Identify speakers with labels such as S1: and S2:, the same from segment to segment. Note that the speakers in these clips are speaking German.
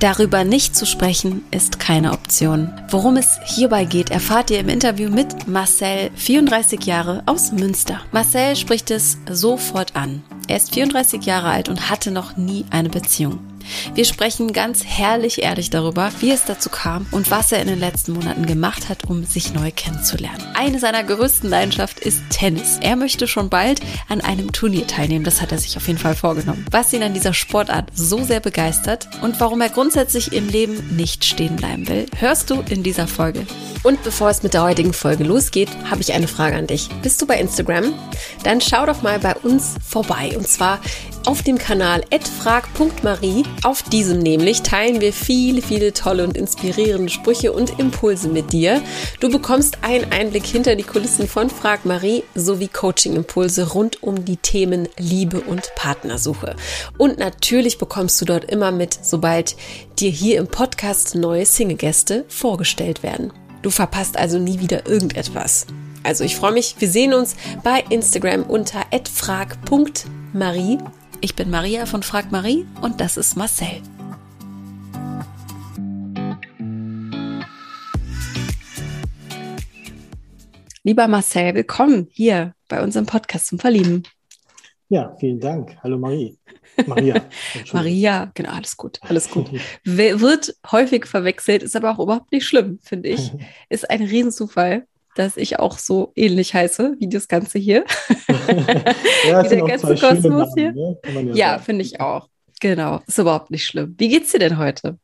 S1: Darüber nicht zu sprechen ist keine Option. Worum es hierbei geht, erfahrt ihr im Interview mit Marcel, 34 Jahre aus Münster. Marcel spricht es sofort an. Er ist 34 Jahre alt und hatte noch nie eine Beziehung. Wir sprechen ganz herrlich ehrlich darüber, wie es dazu kam und was er in den letzten Monaten gemacht hat, um sich neu kennenzulernen. Eine seiner größten Leidenschaften ist Tennis. Er möchte schon bald an einem Turnier teilnehmen. Das hat er sich auf jeden Fall vorgenommen. Was ihn an dieser Sportart so sehr begeistert und warum er grundsätzlich im Leben nicht stehen bleiben will, hörst du in dieser Folge.
S2: Und bevor es mit der heutigen Folge losgeht, habe ich eine Frage an dich. Bist du bei Instagram? Dann schau doch mal bei uns vorbei. Und zwar auf dem Kanal @frag.marie. Auf diesem nämlich teilen wir viele, viele tolle und inspirierende Sprüche und Impulse mit dir. Du bekommst einen Einblick hinter die Kulissen von Frag Marie sowie Coaching-Impulse rund um die Themen Liebe und Partnersuche. Und natürlich bekommst du dort immer mit, sobald dir hier im Podcast neue Single-Gäste vorgestellt werden. Du verpasst also nie wieder irgendetwas. Also ich freue mich, wir sehen uns bei Instagram unter frag.marie.
S1: Ich bin Maria von Frag Marie und das ist Marcel. Lieber Marcel, willkommen hier bei unserem Podcast zum Verlieben.
S3: Ja, vielen Dank. Hallo Marie. Maria.
S1: Maria, genau, alles gut, alles gut. Wird häufig verwechselt, ist aber auch überhaupt nicht schlimm, finde ich. Ist ein Riesenzufall, dass ich auch so ähnlich heiße wie das Ganze hier.
S3: ja, wie der ganze Kosmos hier. Ne?
S1: Ja, ja finde ich auch. Genau, ist überhaupt nicht schlimm. Wie geht's dir denn heute?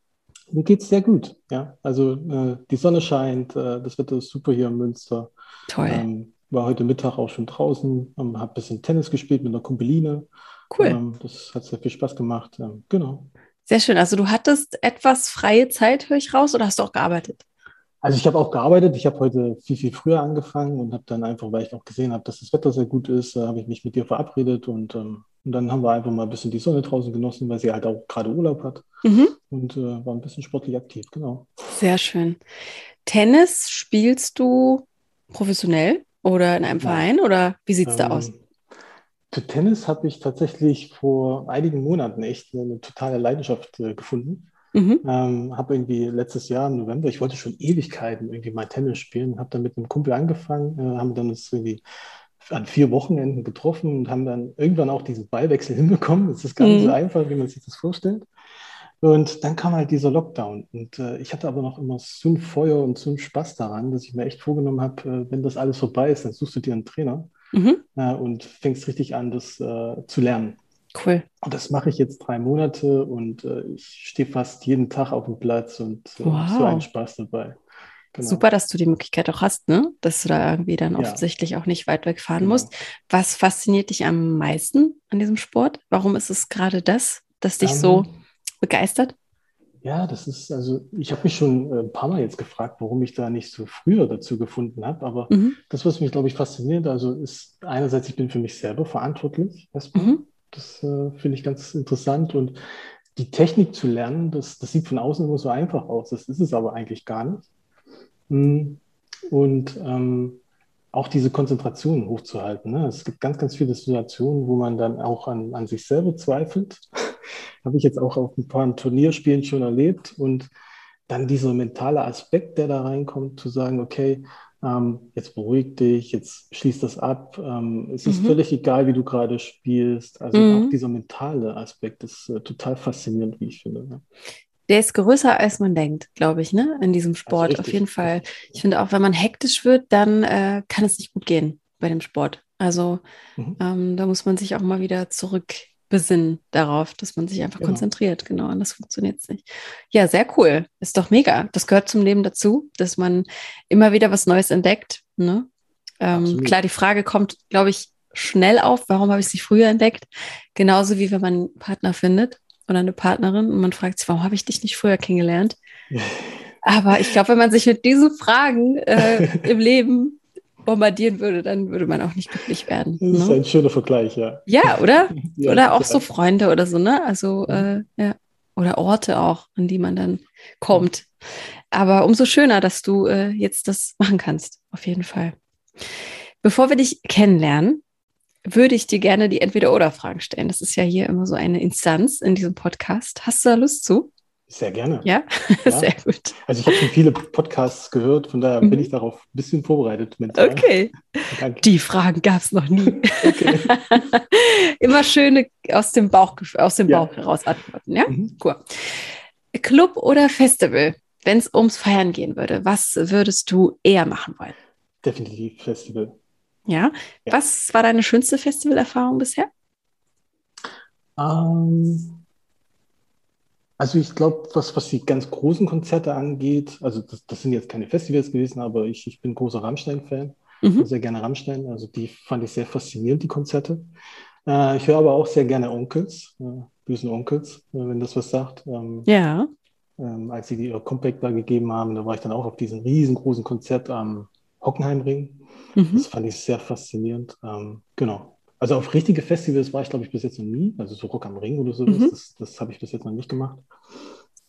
S3: Mir geht's sehr gut, ja. Also äh, die Sonne scheint, äh, das Wetter ist super hier in Münster.
S1: Toll.
S3: Ähm, war heute Mittag auch schon draußen, ähm, habe ein bisschen Tennis gespielt mit einer Kumpeline.
S1: Cool. Ähm,
S3: das hat sehr viel Spaß gemacht. Ähm, genau.
S1: Sehr schön. Also du hattest etwas freie Zeit, höre ich raus, oder hast du auch gearbeitet?
S3: Also ich habe auch gearbeitet. Ich habe heute viel, viel früher angefangen und habe dann einfach, weil ich auch gesehen habe, dass das Wetter sehr gut ist, äh, habe ich mich mit dir verabredet und, ähm, und dann haben wir einfach mal ein bisschen die Sonne draußen genossen, weil sie halt auch gerade Urlaub hat mhm. und äh, war ein bisschen sportlich aktiv, genau.
S1: Sehr schön. Tennis spielst du professionell oder in einem ja. Verein oder wie sieht es ähm, da aus?
S3: Für Tennis habe ich tatsächlich vor einigen Monaten echt eine, totale Leidenschaft äh, gefunden. Mhm. Ähm, habe irgendwie letztes Jahr im November, ich wollte schon Ewigkeiten irgendwie mal Tennis spielen, habe dann mit einem Kumpel angefangen, äh, haben dann uns irgendwie an vier Wochenenden getroffen und haben dann irgendwann auch diesen Ballwechsel hinbekommen. Es ist gar nicht mhm. so einfach, wie man sich das vorstellt. Und dann kam halt dieser Lockdown. Und äh, ich hatte aber noch immer so ein Feuer und so einen Spaß daran, dass ich mir echt vorgenommen habe, äh, wenn das alles vorbei ist, dann suchst du dir einen Trainer mhm. äh, und fängst richtig an, das äh, zu lernen.
S1: Cool.
S3: Und das mache ich jetzt drei Monate und äh, ich stehe fast jeden Tag auf dem Platz und äh, wow. so einen Spaß dabei.
S1: Genau. Super, dass du die Möglichkeit auch hast, ne? dass du da irgendwie dann ja. offensichtlich auch nicht weit wegfahren genau. musst. Was fasziniert dich am meisten an diesem Sport? Warum ist es gerade das, das dich um, so ähm, begeistert?
S3: Ja, das ist, also ich habe mich schon äh, ein paar Mal jetzt gefragt, warum ich da nicht so früher dazu gefunden habe. Aber mhm. das, was mich, glaube ich, fasziniert, also ist einerseits, ich bin für mich selber verantwortlich. Mhm. Das äh, finde ich ganz interessant. Und die Technik zu lernen, das, das sieht von außen immer so einfach aus. Das ist es aber eigentlich gar nicht. Hm, und ähm, auch diese Konzentration hochzuhalten. Ne? Es gibt ganz, ganz viele Situationen, wo man dann auch an, an sich selber zweifelt. Habe ich jetzt auch auf ein paar Turnierspielen schon erlebt. Und dann dieser mentale Aspekt, der da reinkommt, zu sagen, okay, ähm, jetzt beruhig dich, jetzt schließ das ab. Ähm, es ist mhm. völlig egal, wie du gerade spielst. Also mhm. auch dieser mentale Aspekt ist äh, total faszinierend, wie ich finde. Ne?
S1: Der ist größer, als man denkt, glaube ich, ne? In diesem Sport. Auf jeden Fall. Ich finde auch, wenn man hektisch wird, dann äh, kann es nicht gut gehen bei dem Sport. Also mhm. ähm, da muss man sich auch mal wieder zurück besinnen darauf, dass man sich einfach genau. konzentriert. Genau, und das funktioniert nicht. Ja, sehr cool. Ist doch mega. Das gehört zum Leben dazu, dass man immer wieder was Neues entdeckt. Ne? Ähm, klar, die Frage kommt, glaube ich, schnell auf, warum habe ich sie früher entdeckt? Genauso wie wenn man einen Partner findet oder eine Partnerin und man fragt sich, warum habe ich dich nicht früher kennengelernt? Aber ich glaube, wenn man sich mit diesen Fragen äh, im Leben bombardieren würde, dann würde man auch nicht glücklich werden.
S3: Das ist ne? ein schöner Vergleich, ja.
S1: Ja, oder? ja, oder auch ja. so Freunde oder so, ne? Also, mhm. äh, ja. Oder Orte auch, an die man dann kommt. Aber umso schöner, dass du äh, jetzt das machen kannst, auf jeden Fall. Bevor wir dich kennenlernen, würde ich dir gerne die Entweder-Oder-Fragen stellen. Das ist ja hier immer so eine Instanz in diesem Podcast. Hast du da Lust zu?
S3: Sehr gerne.
S1: Ja, ja. sehr gut.
S3: Also ich habe schon viele Podcasts gehört, von daher mhm. bin ich darauf ein bisschen vorbereitet.
S1: Mental. Okay. Danke. Die Fragen gab es noch nie. Okay. Immer schöne aus dem Bauch, aus dem Bauch ja. heraus antworten, ja? Mhm. Cool. Club oder Festival? Wenn es ums Feiern gehen würde, was würdest du eher machen wollen?
S3: Definitiv Festival.
S1: Ja. ja. Was war deine schönste Festivalerfahrung bisher?
S3: Ähm, also ich glaube, was, was die ganz großen Konzerte angeht, also das, das sind jetzt keine Festivals gewesen, aber ich, ich bin großer Rammstein-Fan, mhm. sehr gerne Rammstein. Also die fand ich sehr faszinierend, die Konzerte. Äh, ich höre aber auch sehr gerne Onkels, äh, bösen Onkels, äh, wenn das was sagt. Ähm,
S1: ja.
S3: Ähm, als sie die ihr Compact da gegeben haben, da war ich dann auch auf diesem riesengroßen Konzert am Hockenheimring. Mhm. Das fand ich sehr faszinierend. Ähm, genau. Also auf richtige Festivals war ich, glaube ich, bis jetzt noch nie. Also so Rock am Ring oder sowas, mhm. das, das habe ich bis jetzt noch nicht gemacht.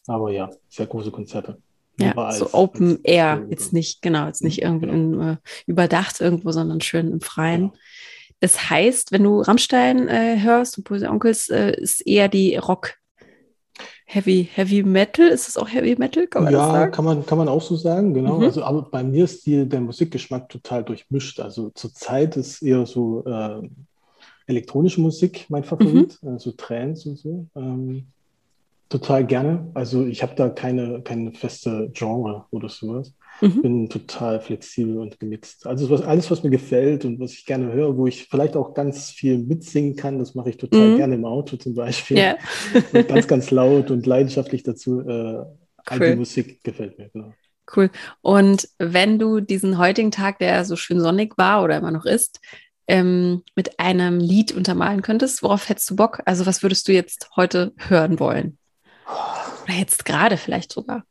S3: Aber ja, sehr große Konzerte.
S1: Ja, so Open Air, jetzt nicht, genau, jetzt nicht irgendwie genau. in, äh, überdacht irgendwo, sondern schön im Freien. Genau. Das heißt, wenn du Rammstein äh, hörst und Böse Onkels, äh, ist eher die Rock Heavy, Heavy Metal, ist das auch Heavy Metal?
S3: Kann man ja, das sagen? Kann, man, kann man auch so sagen, genau. Mhm. Also, aber bei mir ist die, der Musikgeschmack total durchmischt. Also zurzeit ist eher so äh, elektronische Musik mein Favorit, mhm. also Trance und so. Ähm, total gerne. Also ich habe da keine, keine feste Genre oder sowas. Mhm. Bin total flexibel und gemixt. Also was, alles, was mir gefällt und was ich gerne höre, wo ich vielleicht auch ganz viel mitsingen kann, das mache ich total mhm. gerne im Auto zum Beispiel. Yeah. ganz, ganz laut und leidenschaftlich dazu. Äh, cool. die Musik gefällt mir, genau.
S1: Cool. Und wenn du diesen heutigen Tag, der so schön sonnig war oder immer noch ist, ähm, mit einem Lied untermalen könntest, worauf hättest du Bock? Also was würdest du jetzt heute hören wollen? Oder jetzt gerade vielleicht sogar?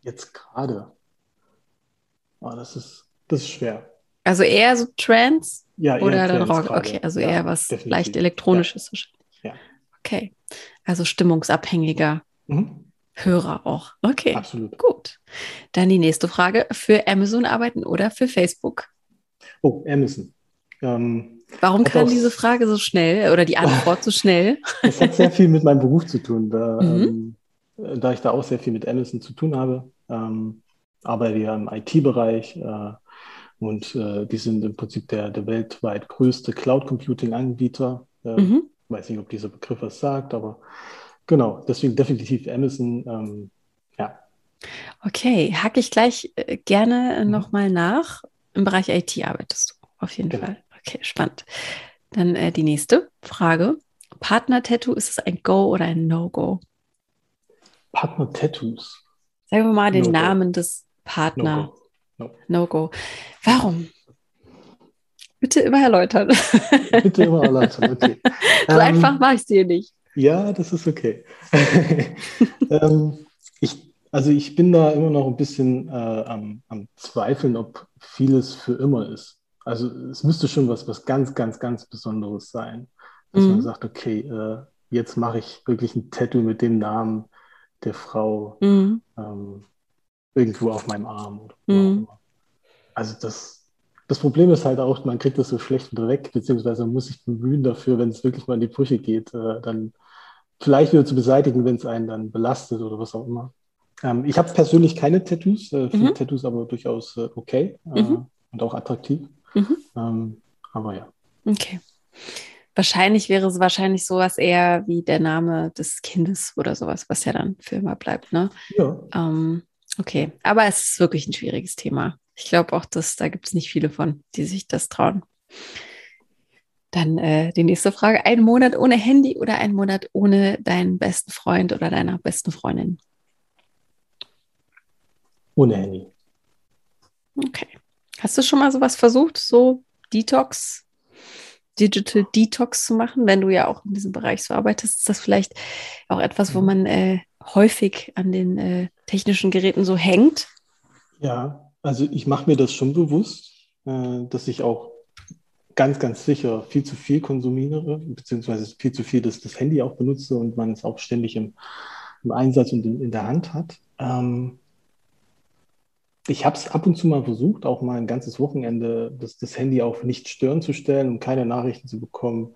S3: Jetzt gerade. Oh, das ist, das ist schwer.
S1: Also eher so Trance?
S3: Ja, eher
S1: Oder dann Rock? Okay, also ja, eher was definitiv. leicht elektronisches
S3: ja. Ja.
S1: Okay. Also stimmungsabhängiger mhm. Hörer auch. Okay.
S3: Absolut.
S1: Gut. Dann die nächste Frage. Für Amazon arbeiten oder für Facebook?
S3: Oh, Amazon. Ähm,
S1: Warum kam diese Frage so schnell oder die Antwort so schnell?
S3: Das hat sehr viel mit meinem Beruf zu tun, da, mhm. ähm, da ich da auch sehr viel mit Amazon zu tun habe. Ähm, arbeite ja im IT-Bereich äh, und äh, die sind im Prinzip der, der weltweit größte Cloud-Computing-Anbieter. Äh, mhm. Weiß nicht, ob dieser Begriff was sagt, aber genau, deswegen definitiv Amazon. Ähm, ja.
S1: Okay, hacke ich gleich äh, gerne mhm. nochmal nach. Im Bereich IT arbeitest du auf jeden genau. Fall. Okay, spannend. Dann äh, die nächste Frage. Partner-Tattoo, ist es ein Go oder ein No-Go?
S3: Partner-Tattoos.
S1: Sagen wir mal den no Namen des Partner. No-Go. No. no Warum? Bitte immer erläutern.
S3: Bitte immer erläutern, okay.
S1: so ähm, einfach mache ich es dir nicht.
S3: Ja, das ist okay. ähm, ich, also ich bin da immer noch ein bisschen äh, am, am Zweifeln, ob vieles für immer ist. Also es müsste schon was, was ganz, ganz, ganz Besonderes sein, dass mhm. man sagt, okay, äh, jetzt mache ich wirklich ein Tattoo mit dem Namen der Frau mhm. ähm, irgendwo auf meinem Arm. Oder mhm. Also das, das Problem ist halt auch, man kriegt das so schlecht wieder weg, beziehungsweise man muss sich bemühen dafür, wenn es wirklich mal in die Brüche geht, äh, dann vielleicht wieder zu beseitigen, wenn es einen dann belastet oder was auch immer. Ähm, ich habe persönlich keine Tattoos, äh, finde mhm. Tattoos aber durchaus äh, okay äh, mhm. und auch attraktiv. Mhm. Ähm, aber ja.
S1: Okay. Wahrscheinlich wäre es wahrscheinlich sowas eher wie der Name des Kindes oder sowas, was ja dann für immer bleibt, ne?
S3: Ja.
S1: Ähm, okay, aber es ist wirklich ein schwieriges Thema. Ich glaube auch, dass da gibt es nicht viele von, die sich das trauen. Dann äh, die nächste Frage: Ein Monat ohne Handy oder ein Monat ohne deinen besten Freund oder deiner besten Freundin?
S3: Ohne Handy.
S1: Okay. Hast du schon mal sowas versucht, so Detox, Digital Detox zu machen, wenn du ja auch in diesem Bereich so arbeitest? Ist das vielleicht auch etwas, wo mhm. man äh, häufig an den äh, technischen Geräten so hängt?
S3: Ja, also ich mache mir das schon bewusst, äh, dass ich auch ganz, ganz sicher viel zu viel konsumiere, beziehungsweise viel zu viel das, das Handy auch benutze und man es auch ständig im, im Einsatz und in, in der Hand hat. Ähm, ich habe es ab und zu mal versucht, auch mal ein ganzes Wochenende das, das Handy auf nicht stören zu stellen, um keine Nachrichten zu bekommen,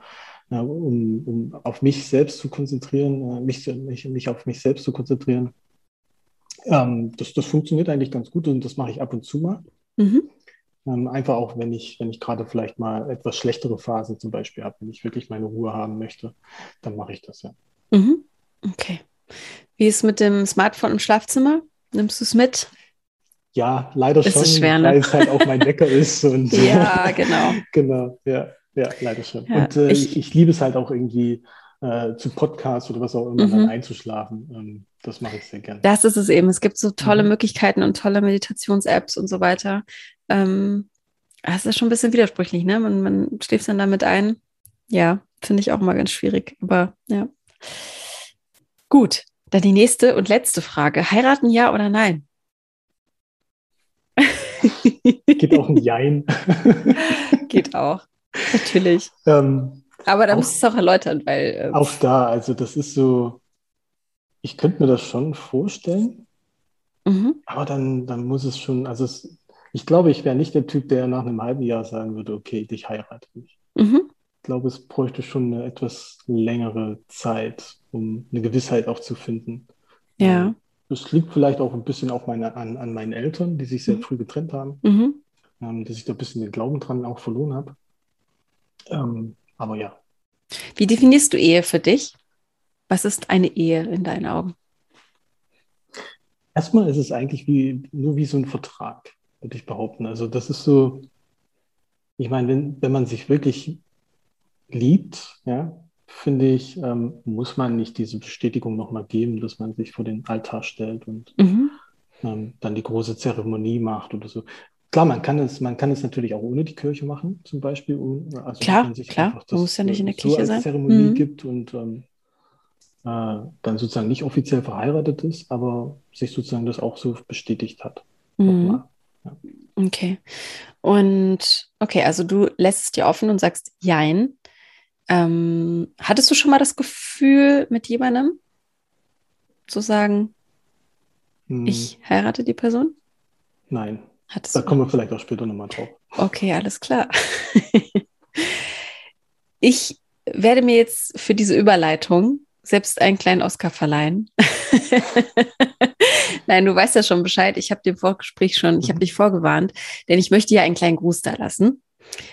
S3: äh, um, um auf mich selbst zu konzentrieren, äh, mich, mich, mich auf mich selbst zu konzentrieren. Ähm, das, das funktioniert eigentlich ganz gut und das mache ich ab und zu mal. Mhm. Ähm, einfach auch, wenn ich, wenn ich gerade vielleicht mal etwas schlechtere Phasen zum Beispiel habe, wenn ich wirklich meine Ruhe haben möchte, dann mache ich das ja.
S1: Mhm. Okay. Wie ist mit dem Smartphone im Schlafzimmer? Nimmst du es mit?
S3: Ja, leider ist schon,
S1: schwer, ne?
S3: weil es halt auch mein Wecker ist. Und,
S1: ja, genau.
S3: genau, ja, ja, leider schon. Ja, und äh, ich, ich, liebe es halt auch irgendwie äh, zu Podcasts oder was auch immer mhm. dann einzuschlafen. Ähm, das mache ich sehr gerne.
S1: Das ist es eben. Es gibt so tolle mhm. Möglichkeiten und tolle Meditations-Apps und so weiter. Ähm, das ist schon ein bisschen widersprüchlich, ne? Man, man schläft dann damit ein. Ja, finde ich auch mal ganz schwierig. Aber ja. Gut, dann die nächste und letzte Frage. Heiraten ja oder nein?
S3: Geht auch ein Jein.
S1: Geht auch, natürlich. Ähm, Aber da musst du es auch erläutern, weil.
S3: Äh, auch da, also das ist so, ich könnte mir das schon vorstellen, mhm. aber dann, dann muss es schon, also es, ich glaube, ich wäre nicht der Typ, der nach einem halben Jahr sagen würde, okay, dich heirate ich. Mhm. Ich glaube, es bräuchte schon eine etwas längere Zeit, um eine Gewissheit auch zu finden.
S1: Ja.
S3: Das liegt vielleicht auch ein bisschen auf meine, an, an meinen Eltern, die sich sehr mhm. früh getrennt haben, mhm. ähm, dass ich da ein bisschen den Glauben dran auch verloren habe. Ähm, aber ja.
S1: Wie definierst du Ehe für dich? Was ist eine Ehe in deinen Augen?
S3: Erstmal ist es eigentlich wie, nur wie so ein Vertrag, würde ich behaupten. Also das ist so, ich meine, wenn, wenn man sich wirklich liebt, ja, finde ich, ähm, muss man nicht diese Bestätigung nochmal geben, dass man sich vor den Altar stellt und mhm. ähm, dann die große Zeremonie macht oder so. Klar, man kann es, man kann es natürlich auch ohne die Kirche machen, zum Beispiel.
S1: Also, klar, man klar. Das, man muss ja nicht in der Kirche so
S3: als sein. Zeremonie mhm. gibt und ähm, äh, dann sozusagen nicht offiziell verheiratet ist, aber sich sozusagen das auch so bestätigt hat. Mhm.
S1: Ja. Okay. Und okay, also du lässt es dir offen und sagst Jein. Ähm, hattest du schon mal das Gefühl, mit jemandem zu sagen, hm. ich heirate die Person?
S3: Nein. Hattest da kommen wir vielleicht auch später nochmal drauf.
S1: Okay, alles klar. ich werde mir jetzt für diese Überleitung selbst einen kleinen Oscar verleihen. Nein, du weißt ja schon Bescheid. Ich habe dir im Vorgespräch schon, ich habe mhm. dich vorgewarnt, denn ich möchte ja einen kleinen Gruß da lassen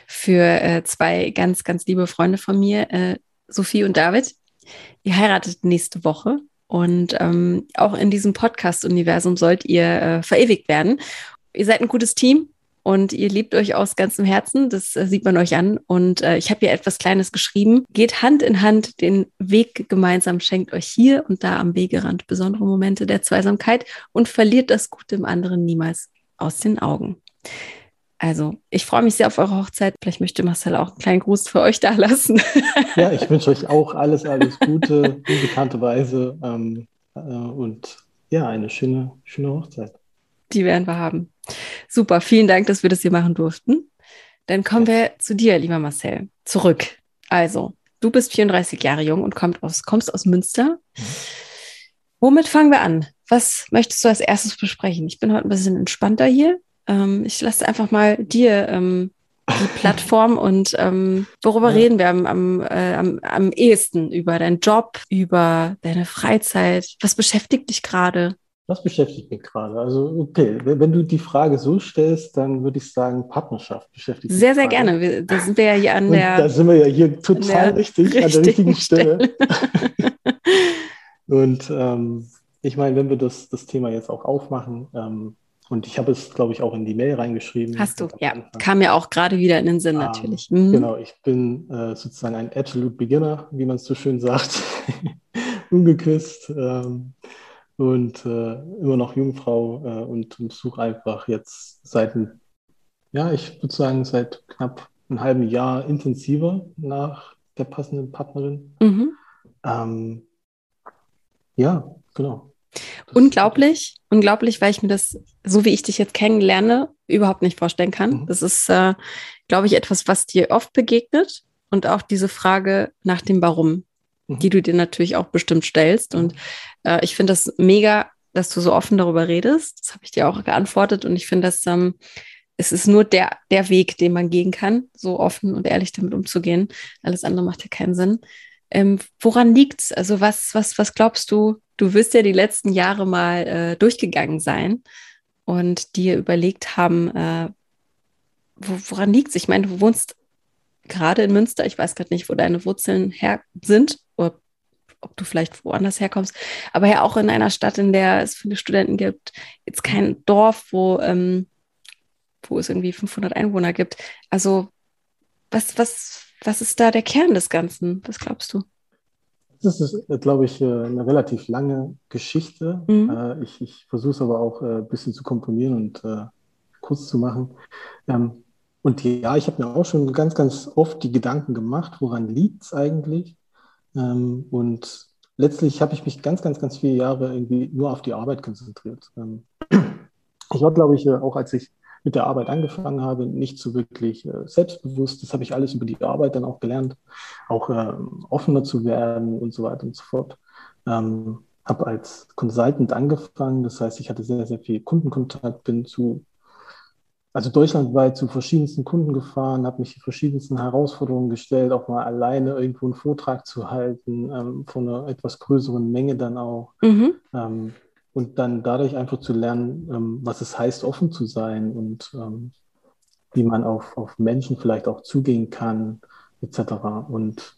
S1: für äh, zwei ganz, ganz liebe Freunde von mir, äh, Sophie und David. Ihr heiratet nächste Woche und ähm, auch in diesem Podcast-Universum sollt ihr äh, verewigt werden. Ihr seid ein gutes Team und ihr liebt euch aus ganzem Herzen. Das äh, sieht man euch an. Und äh, ich habe hier etwas Kleines geschrieben. Geht Hand in Hand den Weg gemeinsam, schenkt euch hier und da am Wegerand besondere Momente der Zweisamkeit und verliert das Gute im anderen niemals aus den Augen. Also, ich freue mich sehr auf eure Hochzeit. Vielleicht möchte Marcel auch einen kleinen Gruß für euch da lassen.
S3: Ja, ich wünsche euch auch alles, alles Gute, unbekannterweise. Ähm, äh, und ja, eine schöne, schöne Hochzeit.
S1: Die werden wir haben. Super, vielen Dank, dass wir das hier machen durften. Dann kommen wir zu dir, lieber Marcel, zurück. Also, du bist 34 Jahre jung und kommst aus, kommst aus Münster. Mhm. Womit fangen wir an? Was möchtest du als erstes besprechen? Ich bin heute ein bisschen entspannter hier. Ähm, ich lasse einfach mal dir ähm, die Plattform und ähm, worüber ja. reden wir am, am, äh, am, am ehesten? Über deinen Job, über deine Freizeit? Was beschäftigt dich gerade?
S3: Was beschäftigt mich gerade? Also, okay, wenn du die Frage so stellst, dann würde ich sagen, Partnerschaft beschäftigt
S1: mich. Sehr, sehr gerne. Wir, da sind wir ja hier an
S3: und
S1: der.
S3: Da sind wir ja hier total richtig, an der richtigen Stelle. Stelle. und ähm, ich meine, wenn wir das, das Thema jetzt auch aufmachen, ähm, und ich habe es, glaube ich, auch in die Mail reingeschrieben.
S1: Hast du, ja. Anfang. Kam ja auch gerade wieder in den Sinn, ähm, natürlich.
S3: Mhm. Genau, ich bin äh, sozusagen ein Absolute Beginner, wie man es so schön sagt. Ungeküsst. Ähm, und äh, immer noch Jungfrau äh, und, und suche einfach jetzt seit, ja, ich würde sagen, seit knapp einem halben Jahr intensiver nach der passenden Partnerin. Mhm. Ähm, ja, genau.
S1: Unglaublich, unglaublich, weil ich mir das, so wie ich dich jetzt kennenlerne, überhaupt nicht vorstellen kann. Mhm. Das ist, äh, glaube ich, etwas, was dir oft begegnet und auch diese Frage nach dem Warum, mhm. die du dir natürlich auch bestimmt stellst. Und äh, ich finde das mega, dass du so offen darüber redest. Das habe ich dir auch geantwortet und ich finde, dass ähm, es ist nur der, der Weg, den man gehen kann, so offen und ehrlich damit umzugehen. Alles andere macht ja keinen Sinn. Ähm, woran liegt es? Also was, was, was glaubst du, du wirst ja die letzten Jahre mal äh, durchgegangen sein und dir überlegt haben, äh, wo, woran liegt es? Ich meine, du wohnst gerade in Münster, ich weiß gerade nicht, wo deine Wurzeln her sind oder ob du vielleicht woanders herkommst, aber ja auch in einer Stadt, in der es viele Studenten gibt, jetzt kein Dorf, wo, ähm, wo es irgendwie 500 Einwohner gibt. Also was, was, was ist da der Kern des Ganzen? Was glaubst du?
S3: Das ist, glaube ich, äh, eine relativ lange Geschichte. Mhm. Äh, ich, ich versuche es aber auch äh, ein bisschen zu komponieren und kurz zu machen. Ähm, und ja, ich habe mir auch schon ganz, ganz oft die Gedanken gemacht, woran liegt es eigentlich? Ähm, und letztlich habe ich mich ganz, ganz, ganz viele Jahre irgendwie nur auf die Arbeit konzentriert. Ähm, ich war, glaube ich, auch als ich mit der Arbeit angefangen habe, nicht so wirklich äh, selbstbewusst. Das habe ich alles über die Arbeit dann auch gelernt, auch äh, offener zu werden und so weiter und so fort. Ähm, habe als Consultant angefangen, das heißt, ich hatte sehr, sehr viel Kundenkontakt, bin zu also deutschlandweit zu verschiedensten Kunden gefahren, habe mich verschiedensten Herausforderungen gestellt, auch mal alleine irgendwo einen Vortrag zu halten, ähm, von einer etwas größeren Menge dann auch. Mhm. Ähm, und dann dadurch einfach zu lernen, ähm, was es heißt, offen zu sein und ähm, wie man auf, auf Menschen vielleicht auch zugehen kann, etc. Und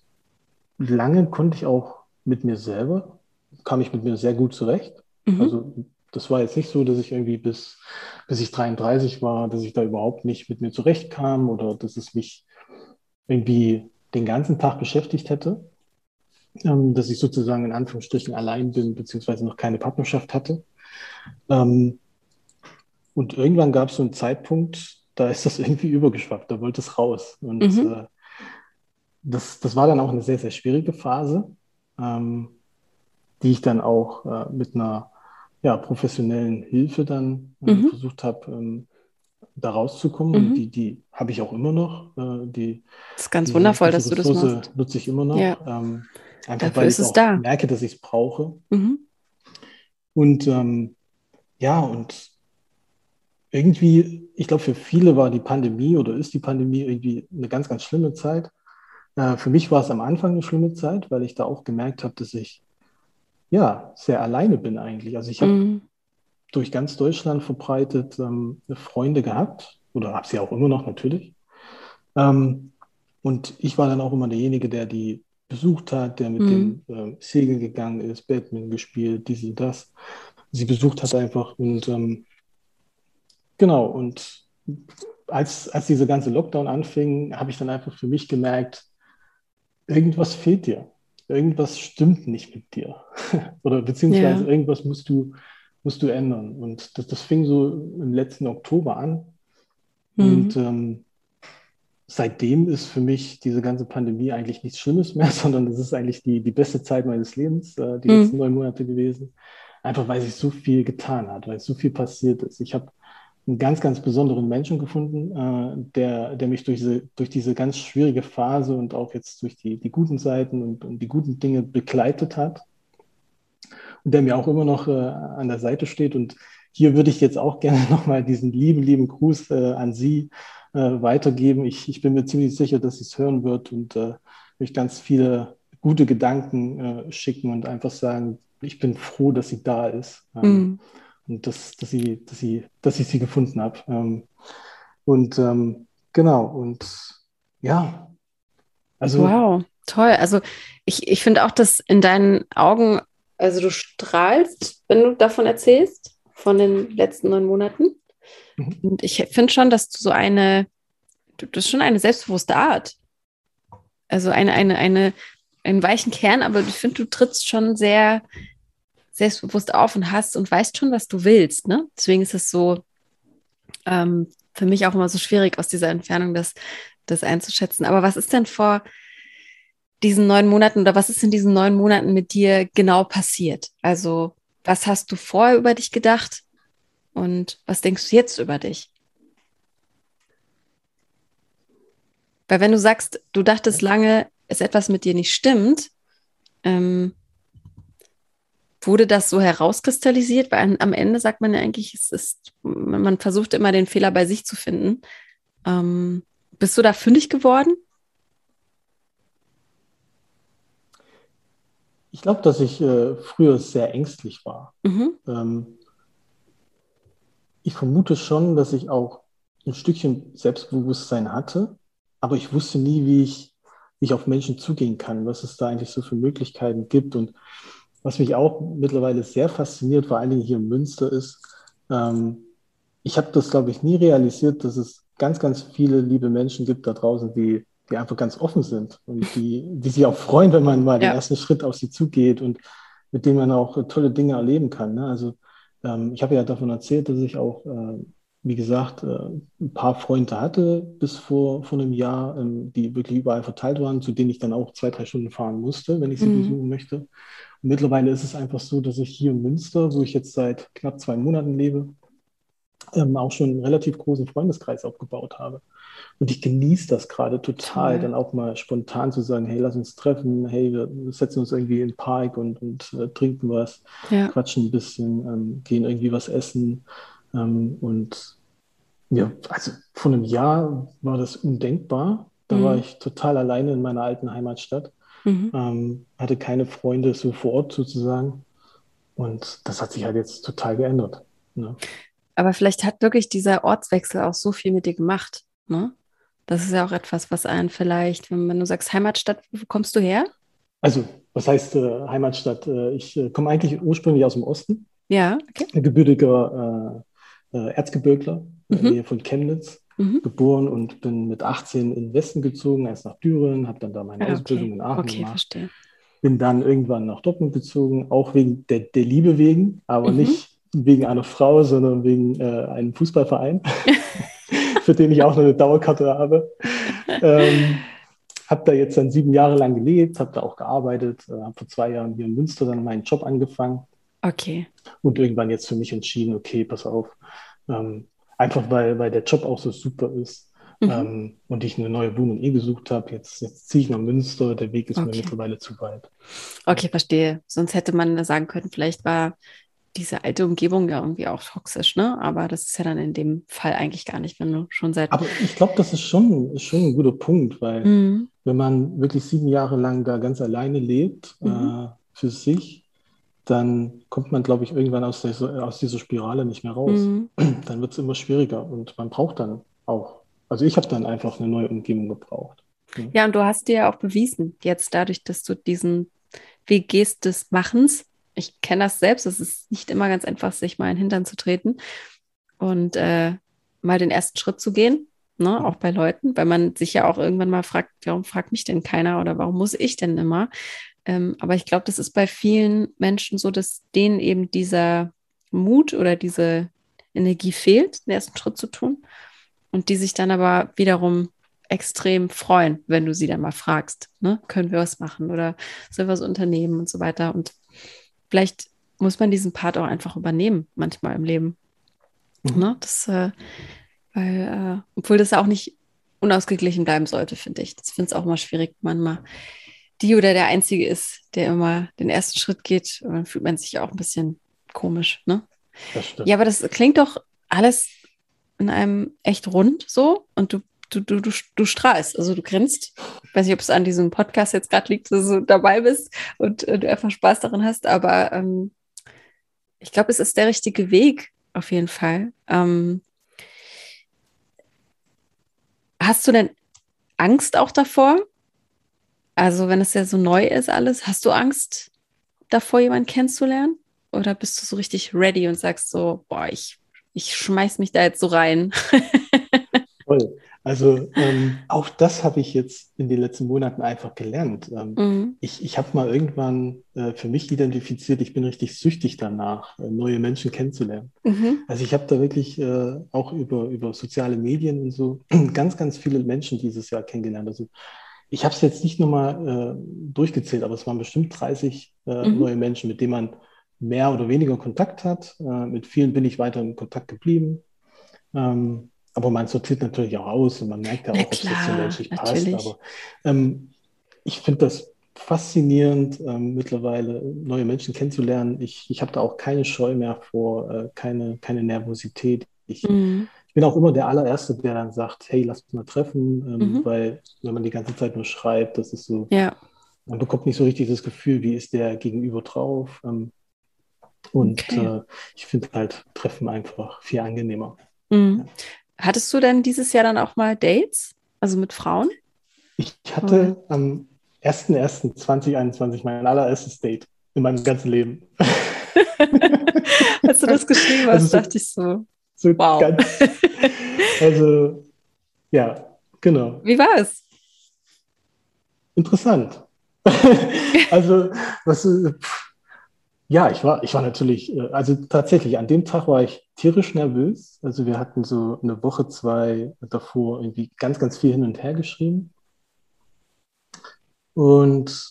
S3: lange konnte ich auch mit mir selber, kam ich mit mir sehr gut zurecht. Mhm. Also das war jetzt nicht so, dass ich irgendwie bis, bis ich 33 war, dass ich da überhaupt nicht mit mir zurechtkam oder dass es mich irgendwie den ganzen Tag beschäftigt hätte, ähm, dass ich sozusagen in Anführungsstrichen allein bin, beziehungsweise noch keine Partnerschaft hatte. Ähm, und irgendwann gab es so einen Zeitpunkt, da ist das irgendwie übergeschwappt, da wollte es raus. Und mhm. äh, das, das war dann auch eine sehr, sehr schwierige Phase, ähm, die ich dann auch äh, mit einer ja, professionellen Hilfe dann äh, mhm. versucht habe, ähm, da rauszukommen. Mhm. Die, die habe ich auch immer noch. Äh, die,
S1: das ist ganz wundervoll, dass du das machst.
S3: nutze ich immer noch.
S1: Ja. Ähm,
S3: einfach Dafür weil ich auch
S1: da.
S3: merke, dass ich es brauche. Mhm. Und ähm, ja, und irgendwie, ich glaube, für viele war die Pandemie oder ist die Pandemie irgendwie eine ganz, ganz schlimme Zeit. Äh, für mich war es am Anfang eine schlimme Zeit, weil ich da auch gemerkt habe, dass ich ja, sehr alleine bin eigentlich. Also ich habe mhm. durch ganz Deutschland verbreitet ähm, Freunde gehabt oder habe sie auch immer noch natürlich. Ähm, und ich war dann auch immer derjenige, der die besucht hat, der mit mhm. dem ähm, Segeln gegangen ist, Badminton gespielt, dies und das. Sie besucht hat einfach und ähm, genau, und als, als diese ganze Lockdown anfing, habe ich dann einfach für mich gemerkt, irgendwas fehlt dir irgendwas stimmt nicht mit dir. Oder beziehungsweise ja. irgendwas musst du, musst du ändern. Und das, das fing so im letzten Oktober an. Mhm. Und ähm, seitdem ist für mich diese ganze Pandemie eigentlich nichts Schlimmes mehr, sondern das ist eigentlich die, die beste Zeit meines Lebens, äh, die mhm. letzten neun Monate gewesen. Einfach weil sich so viel getan hat, weil so viel passiert ist. Ich habe einen ganz, ganz besonderen Menschen gefunden, äh, der, der mich durch diese, durch diese ganz schwierige Phase und auch jetzt durch die, die guten Seiten und, und die guten Dinge begleitet hat. Und der mir auch immer noch äh, an der Seite steht. Und hier würde ich jetzt auch gerne nochmal diesen lieben, lieben Gruß äh, an Sie äh, weitergeben. Ich, ich bin mir ziemlich sicher, dass sie es hören wird und äh, euch ganz viele gute Gedanken äh, schicken und einfach sagen, ich bin froh, dass sie da ist. Ähm, mhm und dass, dass, sie, dass, sie, dass ich sie gefunden habe. Ähm, und ähm, genau, und ja,
S1: also. Wow, toll. Also ich, ich finde auch, dass in deinen Augen, also du strahlst, wenn du davon erzählst, von den letzten neun Monaten. Mhm. Und ich finde schon, dass du so eine, du bist schon eine selbstbewusste Art. Also eine, eine, eine, einen weichen Kern, aber ich finde, du trittst schon sehr selbstbewusst auf und hast und weißt schon, was du willst. Ne? Deswegen ist es so ähm, für mich auch immer so schwierig, aus dieser Entfernung das, das einzuschätzen. Aber was ist denn vor diesen neun Monaten oder was ist in diesen neun Monaten mit dir genau passiert? Also, was hast du vorher über dich gedacht und was denkst du jetzt über dich? Weil wenn du sagst, du dachtest lange, es etwas mit dir nicht stimmt, ähm, Wurde das so herauskristallisiert? Weil am Ende sagt man ja eigentlich, es ist, man versucht immer den Fehler bei sich zu finden. Ähm, bist du da fündig geworden?
S3: Ich glaube, dass ich äh, früher sehr ängstlich war. Mhm. Ähm, ich vermute schon, dass ich auch ein Stückchen Selbstbewusstsein hatte, aber ich wusste nie, wie ich, wie ich auf Menschen zugehen kann, was es da eigentlich so für Möglichkeiten gibt. Und was mich auch mittlerweile sehr fasziniert, vor allen Dingen hier in Münster, ist, ähm, ich habe das, glaube ich, nie realisiert, dass es ganz, ganz viele liebe Menschen gibt da draußen, die, die einfach ganz offen sind und die, die sich auch freuen, wenn man mal ja. den ersten Schritt auf sie zugeht und mit denen man auch tolle Dinge erleben kann. Ne? Also ähm, ich habe ja davon erzählt, dass ich auch, äh, wie gesagt, äh, ein paar Freunde hatte bis vor, vor einem Jahr, ähm, die wirklich überall verteilt waren, zu denen ich dann auch zwei, drei Stunden fahren musste, wenn ich sie mhm. besuchen möchte. Und mittlerweile ist es einfach so, dass ich hier in Münster, wo ich jetzt seit knapp zwei Monaten lebe, ähm, auch schon einen relativ großen Freundeskreis aufgebaut habe. Und ich genieße das gerade total, ja. dann auch mal spontan zu sagen, hey, lass uns treffen, hey, wir setzen uns irgendwie in den Park und, und äh, trinken was, ja. quatschen ein bisschen, ähm, gehen irgendwie was essen. Ähm, und ja, also vor einem Jahr war das undenkbar. Da mhm. war ich total alleine in meiner alten Heimatstadt, mhm. ähm, hatte keine Freunde so vor Ort sozusagen. Und das hat sich halt jetzt total geändert. Ne?
S1: Aber vielleicht hat wirklich dieser Ortswechsel auch so viel mit dir gemacht. Ne? Das ist ja auch etwas, was einen vielleicht, wenn, wenn du sagst Heimatstadt, wo kommst du her?
S3: Also, was heißt äh, Heimatstadt? Äh, ich äh, komme eigentlich ursprünglich aus dem Osten.
S1: Ja, okay.
S3: Ein gebürtiger äh, äh, Erzgebirgler, mhm. in der Nähe von Chemnitz. Mhm. geboren und bin mit 18 in den Westen gezogen, erst nach Düren, habe dann da meine ah, Ausbildung in Aachen okay, gemacht. Verstehe. Bin dann irgendwann nach Dortmund gezogen, auch wegen der, der Liebe wegen, aber mhm. nicht wegen einer Frau, sondern wegen äh, einem Fußballverein, für den ich auch noch eine Dauerkarte habe. Ähm, habe da jetzt dann sieben Jahre lang gelebt, habe da auch gearbeitet, äh, habe vor zwei Jahren hier in Münster dann meinen Job angefangen.
S1: Okay.
S3: Und irgendwann jetzt für mich entschieden, okay, pass auf. Ähm, einfach weil, weil der Job auch so super ist. Mhm. Ähm, und ich eine neue Wohnung eh gesucht habe. Jetzt, jetzt ziehe ich nach Münster. Der Weg ist okay. mir mittlerweile zu weit.
S1: Okay, verstehe. Sonst hätte man sagen können, vielleicht war diese alte Umgebung ja irgendwie auch toxisch, ne? Aber das ist ja dann in dem Fall eigentlich gar nicht, wenn du schon seit.
S3: Aber ich glaube, das ist schon, ist schon ein guter Punkt, weil mhm. wenn man wirklich sieben Jahre lang da ganz alleine lebt, mhm. äh, für sich, dann kommt man, glaube ich, irgendwann aus, der, aus dieser Spirale nicht mehr raus. Mhm. Dann wird es immer schwieriger und man braucht dann auch. Also ich habe dann einfach eine neue Umgebung gebraucht.
S1: Ja, und du hast dir ja auch bewiesen, jetzt dadurch, dass du diesen Weg gehst des Machens, ich kenne das selbst, es ist nicht immer ganz einfach, sich mal in den Hintern zu treten und äh, mal den ersten Schritt zu gehen, ne? auch bei Leuten, weil man sich ja auch irgendwann mal fragt, warum fragt mich denn keiner oder warum muss ich denn immer? Ähm, aber ich glaube, das ist bei vielen Menschen so, dass denen eben dieser Mut oder diese Energie fehlt, den ersten Schritt zu tun und die sich dann aber wiederum extrem freuen, wenn du sie dann mal fragst, ne? können wir was machen oder sollen wir was unternehmen und so weiter. Und vielleicht muss man diesen Part auch einfach übernehmen, manchmal im Leben. Mhm. Ne? Das, äh, weil, äh, obwohl das ja auch nicht unausgeglichen bleiben sollte, finde ich. Das finde ich auch mal schwierig, wenn man mal die oder der Einzige ist, der immer den ersten Schritt geht. Und dann fühlt man sich auch ein bisschen komisch, ne? Ja, aber das klingt doch alles in einem echt rund so und du du, du, du, du strahlst, also du grinst. Ich weiß nicht, ob es an diesem Podcast jetzt gerade liegt, dass du dabei bist und äh, du einfach Spaß daran hast, aber ähm, ich glaube, es ist der richtige Weg, auf jeden Fall. Ähm, hast du denn Angst auch davor? Also, wenn es ja so neu ist, alles, hast du Angst davor, jemanden kennenzulernen? Oder bist du so richtig ready und sagst so, boah, ich, ich schmeiß mich da jetzt so rein?
S3: Voll. Also ähm, auch das habe ich jetzt in den letzten Monaten einfach gelernt. Ähm, mhm. Ich, ich habe mal irgendwann äh, für mich identifiziert, ich bin richtig süchtig danach, äh, neue Menschen kennenzulernen. Mhm. Also ich habe da wirklich äh, auch über, über soziale Medien und so ganz, ganz viele Menschen dieses Jahr kennengelernt. Also ich habe es jetzt nicht nochmal äh, durchgezählt, aber es waren bestimmt 30 äh, mhm. neue Menschen, mit denen man mehr oder weniger Kontakt hat. Äh, mit vielen bin ich weiter in Kontakt geblieben. Ähm, aber man sortiert natürlich auch aus und man merkt ja auch, ob das so menschlich passt. Aber ähm, ich finde das faszinierend, ähm, mittlerweile neue Menschen kennenzulernen. Ich, ich habe da auch keine Scheu mehr vor, äh, keine, keine Nervosität. Ich, mhm. ich, bin auch immer der allererste, der dann sagt, hey, lass uns mal treffen, ähm, mhm. weil wenn man die ganze Zeit nur schreibt, das ist so,
S1: ja.
S3: man bekommt nicht so richtig das Gefühl, wie ist der Gegenüber drauf. Ähm, und okay. äh, ich finde halt Treffen einfach viel angenehmer.
S1: Mhm. Hattest du denn dieses Jahr dann auch mal Dates? Also mit Frauen?
S3: Ich hatte Oder? am 1.1.2021 mein allererstes Date in meinem ganzen Leben.
S1: Hast du das geschrieben hast, also so, dachte ich so. so wow. Ganz,
S3: also, ja, genau.
S1: Wie war es?
S3: Interessant. also, was, ja, ich war, ich war natürlich, äh, also tatsächlich, an dem Tag war ich tierisch nervös. Also wir hatten so eine Woche, zwei davor irgendwie ganz, ganz viel hin und her geschrieben. Und,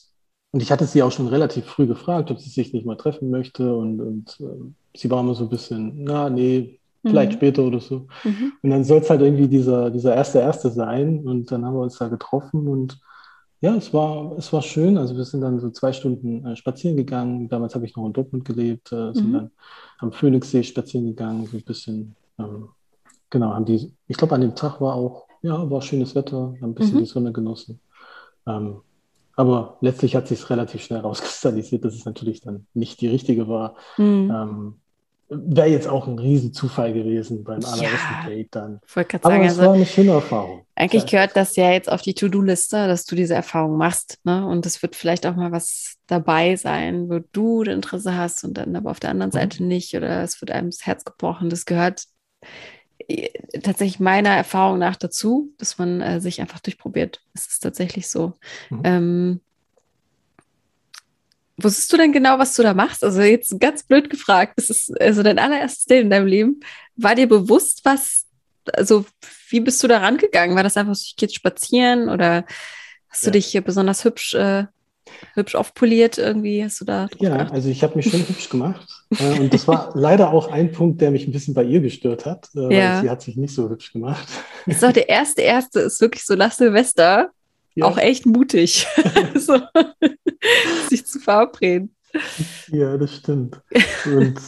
S3: und ich hatte sie auch schon relativ früh gefragt, ob sie sich nicht mal treffen möchte. Und, und äh, sie war immer so ein bisschen, na, nee, vielleicht mhm. später oder so. Mhm. Und dann soll es halt irgendwie dieser, dieser erste Erste sein. Und dann haben wir uns da getroffen und ja, es war, es war schön. Also wir sind dann so zwei Stunden äh, spazieren gegangen. Damals habe ich noch in Dortmund gelebt, äh, sind mhm. dann am Phoenixsee spazieren gegangen, so ein bisschen. Ähm, genau, haben die, ich glaube, an dem Tag war auch, ja, war schönes Wetter, haben ein bisschen mhm. die Sonne genossen. Ähm, aber letztlich hat sich relativ schnell rauskristallisiert, dass es natürlich dann nicht die richtige war. Mhm. Ähm, Wäre jetzt auch ein Riesenzufall gewesen beim allerersten ja, Date dann.
S1: Wollte sagen,
S3: Aber es also, war eine schöne Erfahrung.
S1: Eigentlich gehört das ja jetzt auf die To-Do-Liste, dass du diese Erfahrung machst. Ne? Und es wird vielleicht auch mal was dabei sein, wo du Interesse hast und dann aber auf der anderen mhm. Seite nicht. Oder es wird einem das Herz gebrochen. Das gehört äh, tatsächlich meiner Erfahrung nach dazu, dass man äh, sich einfach durchprobiert. Es ist tatsächlich so. Mhm. Ähm, Wusstest du denn genau, was du da machst? Also jetzt ganz blöd gefragt, das ist also dein allererstes Date in deinem Leben. War dir bewusst, was, also wie bist du da rangegangen? War das einfach so, ich gehe jetzt spazieren oder hast ja. du dich besonders hübsch, äh, hübsch aufpoliert irgendwie? Hast du da
S3: ja, gedacht? also ich habe mich schon hübsch gemacht. Äh, und das war leider auch ein Punkt, der mich ein bisschen bei ihr gestört hat, äh, ja. weil sie hat sich nicht so hübsch gemacht.
S1: Ist doch der erste, erste ist wirklich so Last Silvester ja. auch echt mutig, so, sich zu verabreden.
S3: Ja, das stimmt. Und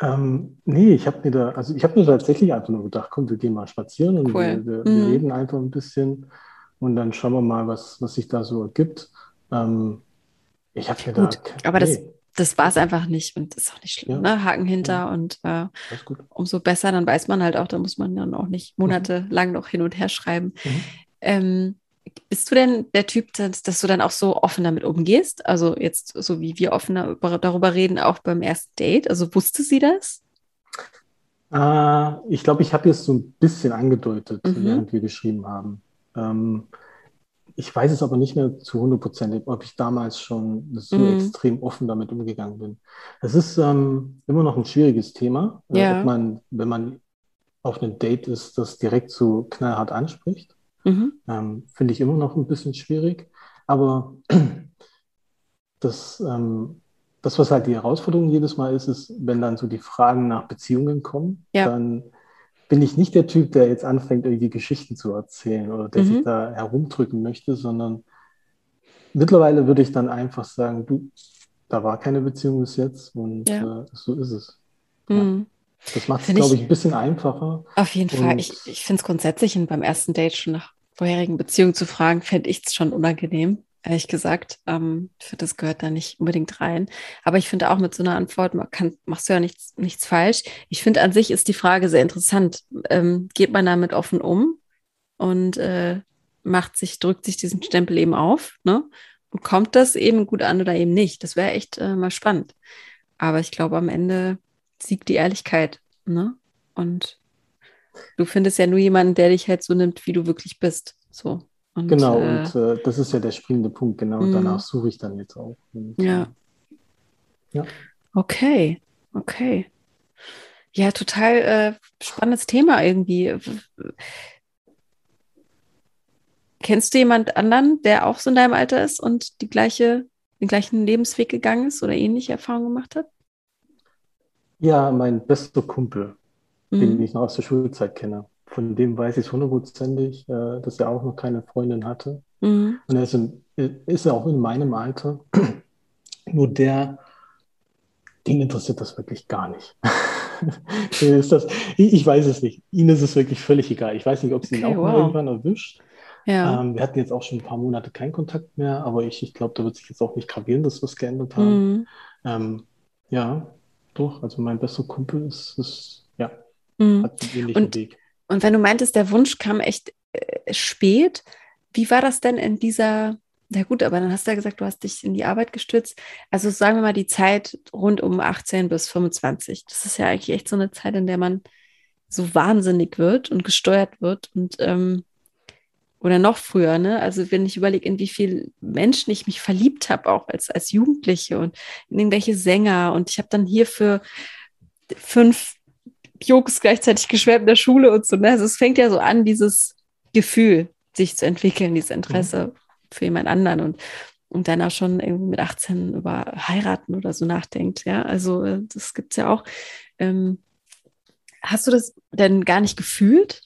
S3: ähm, nee, ich habe mir da, also ich habe mir tatsächlich einfach nur gedacht, komm, wir gehen mal spazieren und cool. wir, wir, wir mhm. reden einfach ein bisschen und dann schauen wir mal, was, was sich da so ergibt. Ähm, ich habe mir Gut,
S1: da. Aber nee. das, das war es einfach nicht und das ist auch nicht schlimm, ja. ne? Haken hinter ja. und äh, umso besser, dann weiß man halt auch, da muss man dann auch nicht mhm. monatelang mhm. noch hin und her schreiben. Mhm. Ähm, bist du denn der Typ, dass, dass, du dann auch so offen damit umgehst? Also jetzt so wie wir offen darüber reden, auch beim ersten Date. Also wusste sie das?
S3: Äh, ich glaube, ich habe es so ein bisschen angedeutet, mhm. während wir geschrieben haben. Ähm, ich weiß es aber nicht mehr zu 100 Prozent, ob ich damals schon so mhm. extrem offen damit umgegangen bin. Es ist ähm, immer noch ein schwieriges Thema, äh, ja. ob man, wenn man auf einem Date ist, das direkt so knallhart anspricht. Mhm. Ähm, Finde ich immer noch ein bisschen schwierig. Aber das, ähm, das, was halt die Herausforderung jedes Mal ist, ist, wenn dann so die Fragen nach Beziehungen kommen, ja. dann bin ich nicht der Typ, der jetzt anfängt, irgendwie Geschichten zu erzählen oder der mhm. sich da herumdrücken möchte, sondern mittlerweile würde ich dann einfach sagen, du, da war keine Beziehung bis jetzt und ja. äh, so ist es. Mhm. Ja. Das macht es, glaube ich, ein bisschen einfacher.
S1: Auf jeden Fall. Ich, ich finde es grundsätzlich beim ersten Date schon nach vorherigen Beziehungen zu fragen, fände ich es schon unangenehm, ehrlich gesagt. Ähm, ich finde, das gehört da nicht unbedingt rein. Aber ich finde auch mit so einer Antwort man kann, machst du ja nichts, nichts falsch. Ich finde an sich ist die Frage sehr interessant. Ähm, geht man damit offen um und äh, macht sich, drückt sich diesen Stempel eben auf, ne? Und kommt das eben gut an oder eben nicht? Das wäre echt äh, mal spannend. Aber ich glaube, am Ende siegt die Ehrlichkeit. Ne? Und du findest ja nur jemanden, der dich halt so nimmt, wie du wirklich bist. So.
S3: Und, genau, äh, und äh, das ist ja der springende Punkt, genau. Und danach suche ich dann jetzt auch. Und,
S1: ja. ja. Okay, okay. Ja, total äh, spannendes Thema irgendwie. Kennst du jemand anderen, der auch so in deinem Alter ist und die gleiche, den gleichen Lebensweg gegangen ist oder ähnliche Erfahrungen gemacht hat?
S3: Ja, mein bester Kumpel, mhm. den ich noch aus der Schulzeit kenne. Von dem weiß ich hundertprozentig, äh, dass er auch noch keine Freundin hatte. Mhm. Und er ist, in, ist auch in meinem Alter. Nur der, den interessiert das wirklich gar nicht. das, ich, weiß es nicht. Ihnen ist es wirklich völlig egal. Ich weiß nicht, ob sie okay, ihn auch wow. mal irgendwann erwischt. Ja. Ähm, wir hatten jetzt auch schon ein paar Monate keinen Kontakt mehr, aber ich, ich glaube, da wird sich jetzt auch nicht gravierendes was geändert haben. Mhm. Ähm, ja, doch. Also mein bester Kumpel ist, ist ja,
S1: mhm. hat einen ähnlichen und, Weg. Und wenn du meintest, der Wunsch kam echt äh, spät, wie war das denn in dieser na gut, aber dann hast du ja gesagt, du hast dich in die Arbeit gestürzt. Also sagen wir mal die Zeit rund um 18 bis 25. Das ist ja eigentlich echt so eine Zeit, in der man so wahnsinnig wird und gesteuert wird und ähm, oder noch früher, ne? Also wenn ich überlege, in wie viele Menschen ich mich verliebt habe, auch als, als Jugendliche und in irgendwelche Sänger und ich habe dann hier für fünf Jokes gleichzeitig geschwärmt in der Schule und so. Ne? Also es fängt ja so an, dieses Gefühl sich zu entwickeln, dieses Interesse. Mhm für jemand anderen und, und dann auch schon irgendwie mit 18 über heiraten oder so nachdenkt. Ja, also äh, das gibt es ja auch. Ähm, hast du das denn gar nicht gefühlt?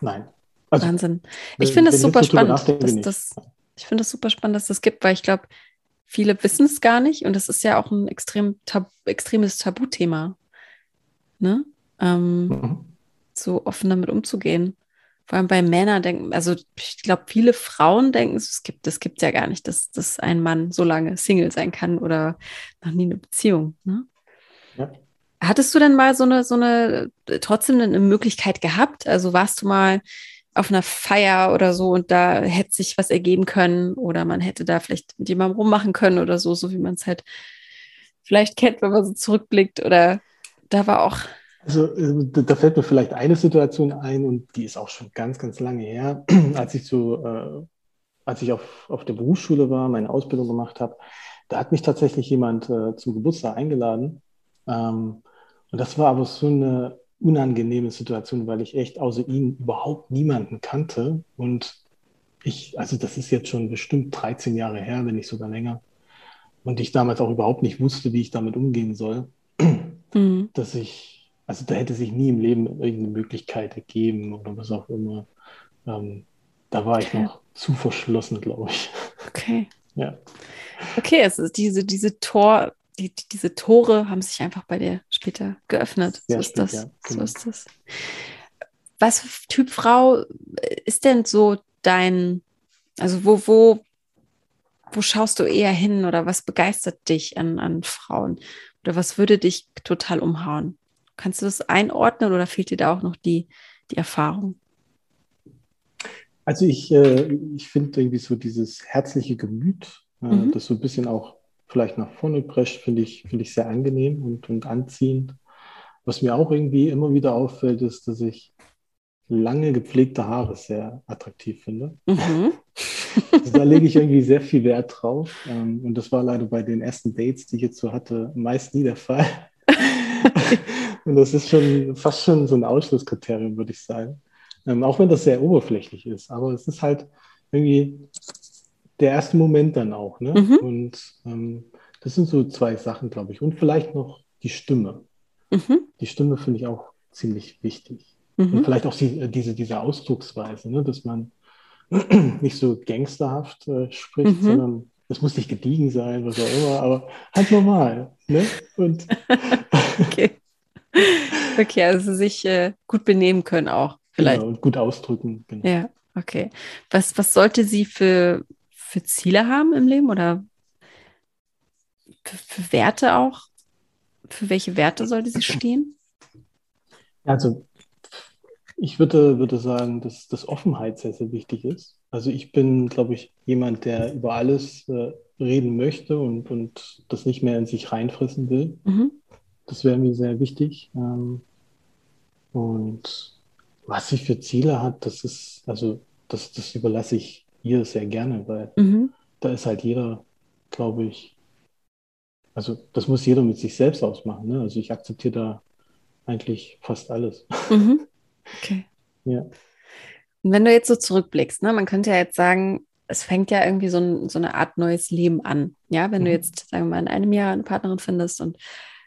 S3: Nein.
S1: Also, Wahnsinn. Ich finde es super spannend, dass das, ich finde es super spannend, dass das gibt, weil ich glaube, viele wissen es gar nicht und das ist ja auch ein extrem tab extremes Tabuthema. Ne? Ähm, mhm. So offen damit umzugehen. Vor allem bei Männern denken, also ich glaube, viele Frauen denken, es gibt, es gibt ja gar nicht, dass, dass ein Mann so lange Single sein kann oder noch nie eine Beziehung. Ne? Ja. Hattest du denn mal so eine, so eine, trotzdem eine Möglichkeit gehabt? Also warst du mal auf einer Feier oder so und da hätte sich was ergeben können oder man hätte da vielleicht mit jemandem rummachen können oder so, so wie man es halt vielleicht kennt, wenn man so zurückblickt oder da war auch
S3: also äh, da fällt mir vielleicht eine Situation ein und die ist auch schon ganz, ganz lange her, als ich so, äh, als ich auf, auf der Berufsschule war, meine Ausbildung gemacht habe, da hat mich tatsächlich jemand äh, zum Geburtstag eingeladen. Ähm, und das war aber so eine unangenehme Situation, weil ich echt außer ihm überhaupt niemanden kannte. Und ich, also das ist jetzt schon bestimmt 13 Jahre her, wenn nicht sogar länger. Und ich damals auch überhaupt nicht wusste, wie ich damit umgehen soll, mhm. dass ich also da hätte sich nie im Leben irgendeine Möglichkeit ergeben oder was auch immer. Ähm, da war ich noch zu verschlossen, glaube ich.
S1: Okay. Ja. Okay, also diese, diese Tor, die, diese Tore haben sich einfach bei dir später geöffnet. so ist spät, das. Ja, genau. So ist das. Was Typ Frau ist denn so dein, also wo, wo, wo schaust du eher hin oder was begeistert dich an, an Frauen? Oder was würde dich total umhauen? Kannst du das einordnen oder fehlt dir da auch noch die, die Erfahrung?
S3: Also ich, äh, ich finde irgendwie so dieses herzliche Gemüt, äh, mhm. das so ein bisschen auch vielleicht nach vorne prescht, finde ich, find ich sehr angenehm und, und anziehend. Was mir auch irgendwie immer wieder auffällt, ist, dass ich lange gepflegte Haare sehr attraktiv finde. Mhm. also da lege ich irgendwie sehr viel Wert drauf. Ähm, und das war leider bei den ersten Dates, die ich jetzt so hatte, meist nie der Fall. Und das ist schon fast schon so ein Ausschlusskriterium, würde ich sagen. Ähm, auch wenn das sehr oberflächlich ist. Aber es ist halt irgendwie der erste Moment dann auch. Ne? Mhm. Und ähm, das sind so zwei Sachen, glaube ich. Und vielleicht noch die Stimme. Mhm. Die Stimme finde ich auch ziemlich wichtig. Mhm. Und vielleicht auch die, äh, diese, diese Ausdrucksweise, ne? dass man nicht so gangsterhaft äh, spricht, mhm. sondern es muss nicht gediegen sein, was auch immer, aber halt normal. Ne? Und
S1: okay. Okay, also sich äh, gut benehmen können auch. Vielleicht.
S3: Genau, und gut ausdrücken. Genau.
S1: Ja, okay. Was, was sollte sie für, für Ziele haben im Leben oder für, für Werte auch? Für welche Werte sollte sie stehen?
S3: Also ich würde, würde sagen, dass, dass Offenheit sehr, sehr wichtig ist. Also ich bin, glaube ich, jemand, der über alles äh, reden möchte und, und das nicht mehr in sich reinfressen will. Mhm. Das wäre mir sehr wichtig. Ähm, und was sie für Ziele hat, das ist, also das, das überlasse ich ihr sehr gerne, weil mhm. da ist halt jeder, glaube ich, also das muss jeder mit sich selbst ausmachen. Ne? Also ich akzeptiere da eigentlich fast alles. Mhm.
S1: Okay. ja. Und wenn du jetzt so zurückblickst, ne, man könnte ja jetzt sagen, es fängt ja irgendwie so, ein, so eine Art neues Leben an. Ja, wenn mhm. du jetzt, sagen wir mal, in einem Jahr eine Partnerin findest und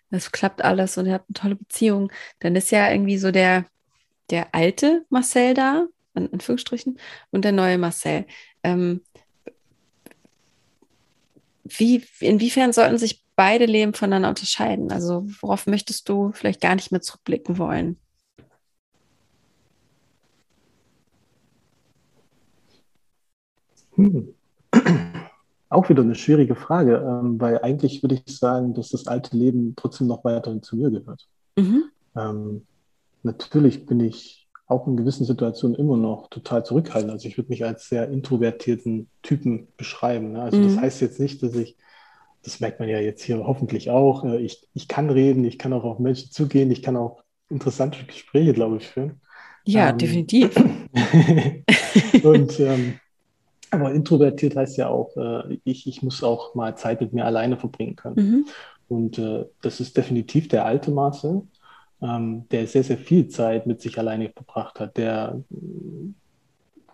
S1: es klappt alles und ihr habt eine tolle Beziehung, dann ist ja irgendwie so der, der alte Marcel da, in Anführungsstrichen, und der neue Marcel. Ähm, wie, inwiefern sollten sich beide Leben voneinander unterscheiden? Also worauf möchtest du vielleicht gar nicht mehr zurückblicken wollen?
S3: Hm. Auch wieder eine schwierige Frage, ähm, weil eigentlich würde ich sagen, dass das alte Leben trotzdem noch weiterhin zu mir gehört. Mhm. Ähm, natürlich bin ich auch in gewissen Situationen immer noch total zurückhaltend. Also ich würde mich als sehr introvertierten Typen beschreiben. Ne? Also mhm. das heißt jetzt nicht, dass ich, das merkt man ja jetzt hier hoffentlich auch, äh, ich, ich kann reden, ich kann auch auf Menschen zugehen, ich kann auch interessante Gespräche, glaube ich, führen.
S1: Ja, ähm, definitiv.
S3: und ähm, aber introvertiert heißt ja auch, äh, ich, ich muss auch mal Zeit mit mir alleine verbringen können. Mhm. Und äh, das ist definitiv der alte Marcel, ähm, der sehr, sehr viel Zeit mit sich alleine verbracht hat, der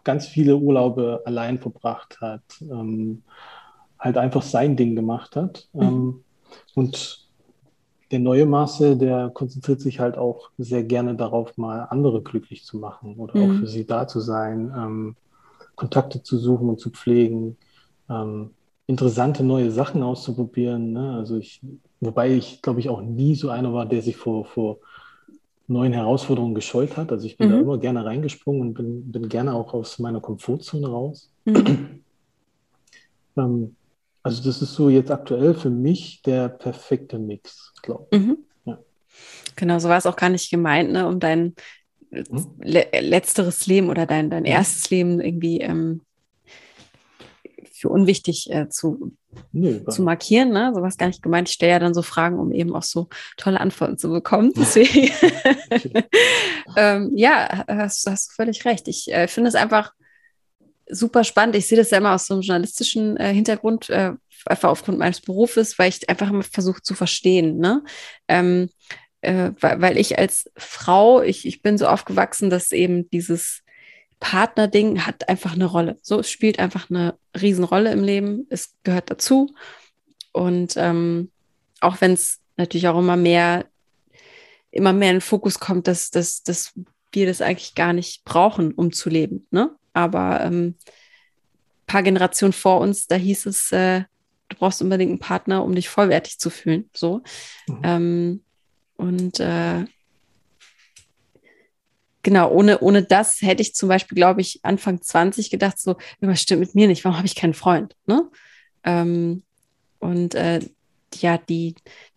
S3: ganz viele Urlaube allein verbracht hat, ähm, halt einfach sein Ding gemacht hat. Mhm. Ähm, und der neue Marcel, der konzentriert sich halt auch sehr gerne darauf, mal andere glücklich zu machen oder mhm. auch für sie da zu sein, ähm, Kontakte zu suchen und zu pflegen, ähm, interessante neue Sachen auszuprobieren. Ne? Also ich, wobei ich, glaube ich, auch nie so einer war, der sich vor, vor neuen Herausforderungen gescheut hat. Also ich bin mhm. da immer gerne reingesprungen und bin, bin gerne auch aus meiner Komfortzone raus. Mhm. ähm, also das ist so jetzt aktuell für mich der perfekte Mix, glaube ich. Mhm. Ja.
S1: Genau, so war es auch gar nicht gemeint, ne, um dein mhm. le letzteres Leben oder dein, dein erstes Leben irgendwie ähm, für unwichtig äh, zu, nee, zu markieren. Ne? So was gar nicht gemeint. Ich stelle ja dann so Fragen, um eben auch so tolle Antworten zu bekommen. Deswegen, ähm, ja, hast, hast du völlig recht. Ich äh, finde es einfach super spannend. Ich sehe das ja immer aus so einem journalistischen äh, Hintergrund, äh, einfach aufgrund meines Berufes, weil ich einfach immer versuche zu verstehen. Ne? Ähm, äh, weil, weil ich als Frau, ich, ich bin so aufgewachsen, dass eben dieses Partnerding hat einfach eine Rolle. So, es spielt einfach eine Riesenrolle im Leben. Es gehört dazu. Und ähm, auch wenn es natürlich auch immer mehr, immer mehr in den Fokus kommt, dass, dass, dass wir das eigentlich gar nicht brauchen, um zu leben. Ne? Aber ähm, paar Generationen vor uns, da hieß es, äh, du brauchst unbedingt einen Partner, um dich vollwertig zu fühlen. So. Mhm. Ähm, und äh, genau, ohne, ohne das hätte ich zum Beispiel, glaube ich, Anfang 20 gedacht, so, was stimmt mit mir nicht, warum habe ich keinen Freund? Ne? Ähm, und äh, ja, die,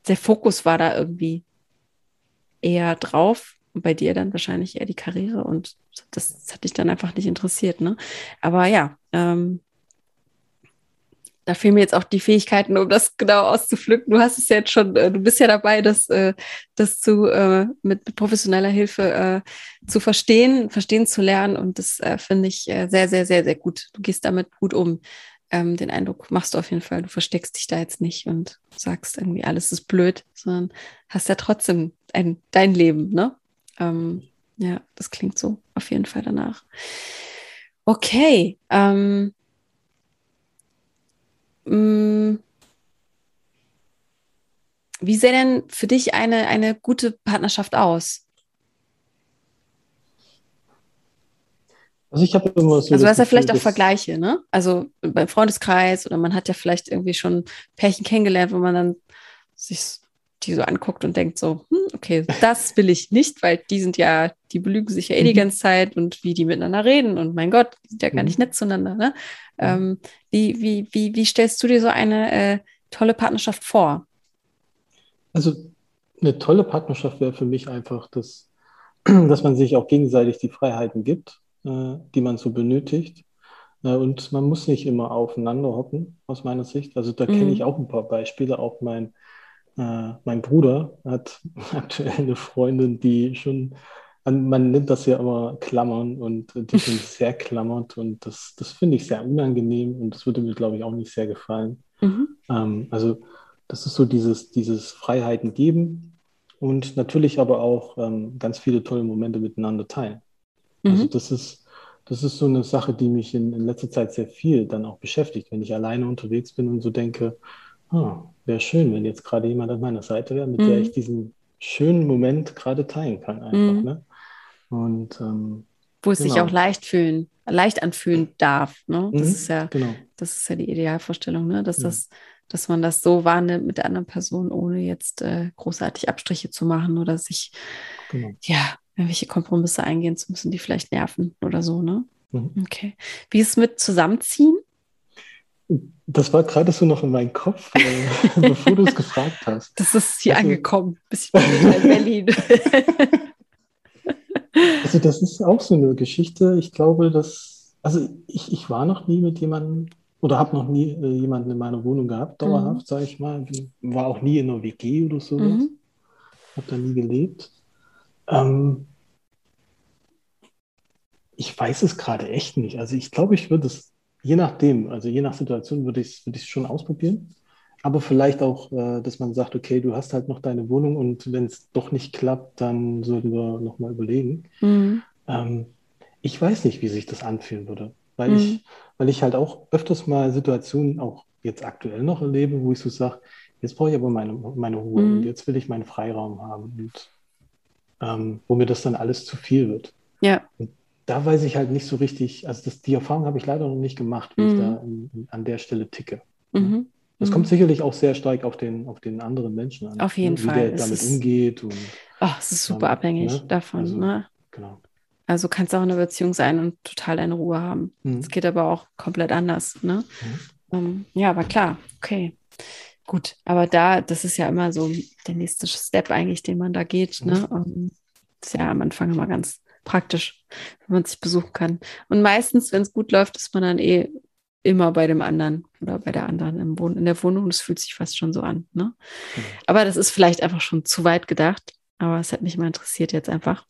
S1: der Fokus war da irgendwie eher drauf. Und bei dir dann wahrscheinlich eher die Karriere und das, das hat dich dann einfach nicht interessiert, ne? Aber ja, ähm, da fehlen mir jetzt auch die Fähigkeiten, um das genau auszupflücken. Du hast es jetzt schon, äh, du bist ja dabei, das, äh, das zu, äh, mit, mit professioneller Hilfe zu verstehen, verstehen zu lernen. Und das finde ich sehr, sehr, sehr, sehr gut. Du gehst damit gut um. Ähm, den Eindruck machst du auf jeden Fall. Du versteckst dich da jetzt nicht und sagst irgendwie, alles ist blöd, sondern hast ja trotzdem ein, dein Leben, ne? Ähm, ja, das klingt so auf jeden Fall danach. Okay. Ähm, mh, mm, wie sähe denn für dich eine, eine gute Partnerschaft aus? Also ich habe immer so. Also du hast ja vielleicht auch Vergleiche, ne? Also beim Freundeskreis oder man hat ja vielleicht irgendwie schon Pärchen kennengelernt, wo man dann sich die so anguckt und denkt so, hm, okay, das will ich nicht, weil die sind ja, die belügen sich ja eh die mhm. ganze Zeit und wie die miteinander reden und mein Gott, die sind ja gar nicht mhm. nett zueinander. Ne? Ähm, wie, wie, wie, wie stellst du dir so eine äh, tolle Partnerschaft vor?
S3: Also eine tolle Partnerschaft wäre für mich einfach, dass, dass man sich auch gegenseitig die Freiheiten gibt, äh, die man so benötigt. Äh, und man muss nicht immer aufeinander hocken, aus meiner Sicht. Also da mhm. kenne ich auch ein paar Beispiele. Auch mein äh, mein Bruder hat aktuell eine Freundin, die schon, man nennt das ja immer Klammern und die sind sehr klammert und das, das finde ich sehr unangenehm und das würde mir, glaube ich, auch nicht sehr gefallen. Mhm. Ähm, also das ist so dieses, dieses Freiheiten geben und natürlich aber auch ähm, ganz viele tolle Momente miteinander teilen. Also mhm. Also das ist, das ist so eine Sache, die mich in, in letzter Zeit sehr viel dann auch beschäftigt, wenn ich alleine unterwegs bin und so denke, ah, wäre schön, wenn jetzt gerade jemand an meiner Seite wäre, mit mhm. der ich diesen schönen Moment gerade teilen kann einfach. Mhm. Ne? Und ähm,
S1: wo es genau. sich auch leicht fühlen, leicht anfühlen darf. Ne? Das mhm, ist ja, genau. das ist ja die Idealvorstellung, ne? dass das, dass man das so wahrnimmt mit der anderen Person, ohne jetzt äh, großartig Abstriche zu machen oder sich genau. ja irgendwelche Kompromisse eingehen zu müssen, die vielleicht nerven oder so. Ne? Mhm. Okay. Wie ist es mit Zusammenziehen?
S3: Das war gerade so noch in meinem Kopf, äh, bevor du es gefragt hast.
S1: Das ist hier also, angekommen, bisschen in Berlin.
S3: also das ist auch so eine Geschichte. Ich glaube, dass, also ich, ich war noch nie mit jemandem oder habe noch nie äh, jemanden in meiner Wohnung gehabt, dauerhaft, mhm. sage ich mal. War auch nie in einer WG oder sowas. Mhm. Habe da nie gelebt. Ähm, ich weiß es gerade echt nicht. Also ich glaube, ich würde es, je nachdem, also je nach Situation würde ich es würd schon ausprobieren. Aber vielleicht auch, äh, dass man sagt, okay, du hast halt noch deine Wohnung und wenn es doch nicht klappt, dann sollten wir nochmal überlegen. Mhm. Ähm, ich weiß nicht, wie sich das anfühlen würde, weil, mhm. ich, weil ich halt auch öfters mal Situationen, auch jetzt aktuell noch erlebe, wo ich so sage, jetzt brauche ich aber meine, meine Ruhe mhm. und jetzt will ich meinen Freiraum haben und ähm, wo mir das dann alles zu viel wird.
S1: Ja.
S3: Und da weiß ich halt nicht so richtig, also das, die Erfahrung habe ich leider noch nicht gemacht, wie ich mhm. da in, in, an der Stelle ticke. Mhm. Das kommt mhm. sicherlich auch sehr stark auf den, auf den anderen Menschen an.
S1: Auf jeden
S3: ne?
S1: Fall.
S3: Wie der damit umgeht. Und,
S1: oh, es ist super ähm, abhängig ne? davon. Also, ne?
S3: Genau.
S1: Also kannst auch eine Beziehung sein und total deine Ruhe haben. Mhm. Es mhm. geht aber auch komplett anders. Ne? Mhm. Ähm, ja, aber klar, okay. Gut, aber da, das ist ja immer so der nächste Step eigentlich, den man da geht. Ne? Um, ähm, ist ja am Anfang immer ganz praktisch, wenn man sich besuchen kann. Und meistens, wenn es gut läuft, ist man dann eh immer bei dem anderen oder bei der anderen im Wohn in der Wohnung. Das fühlt sich fast schon so an. Ne? Mhm. Aber das ist vielleicht einfach schon zu weit gedacht. Aber es hat mich mal interessiert jetzt einfach.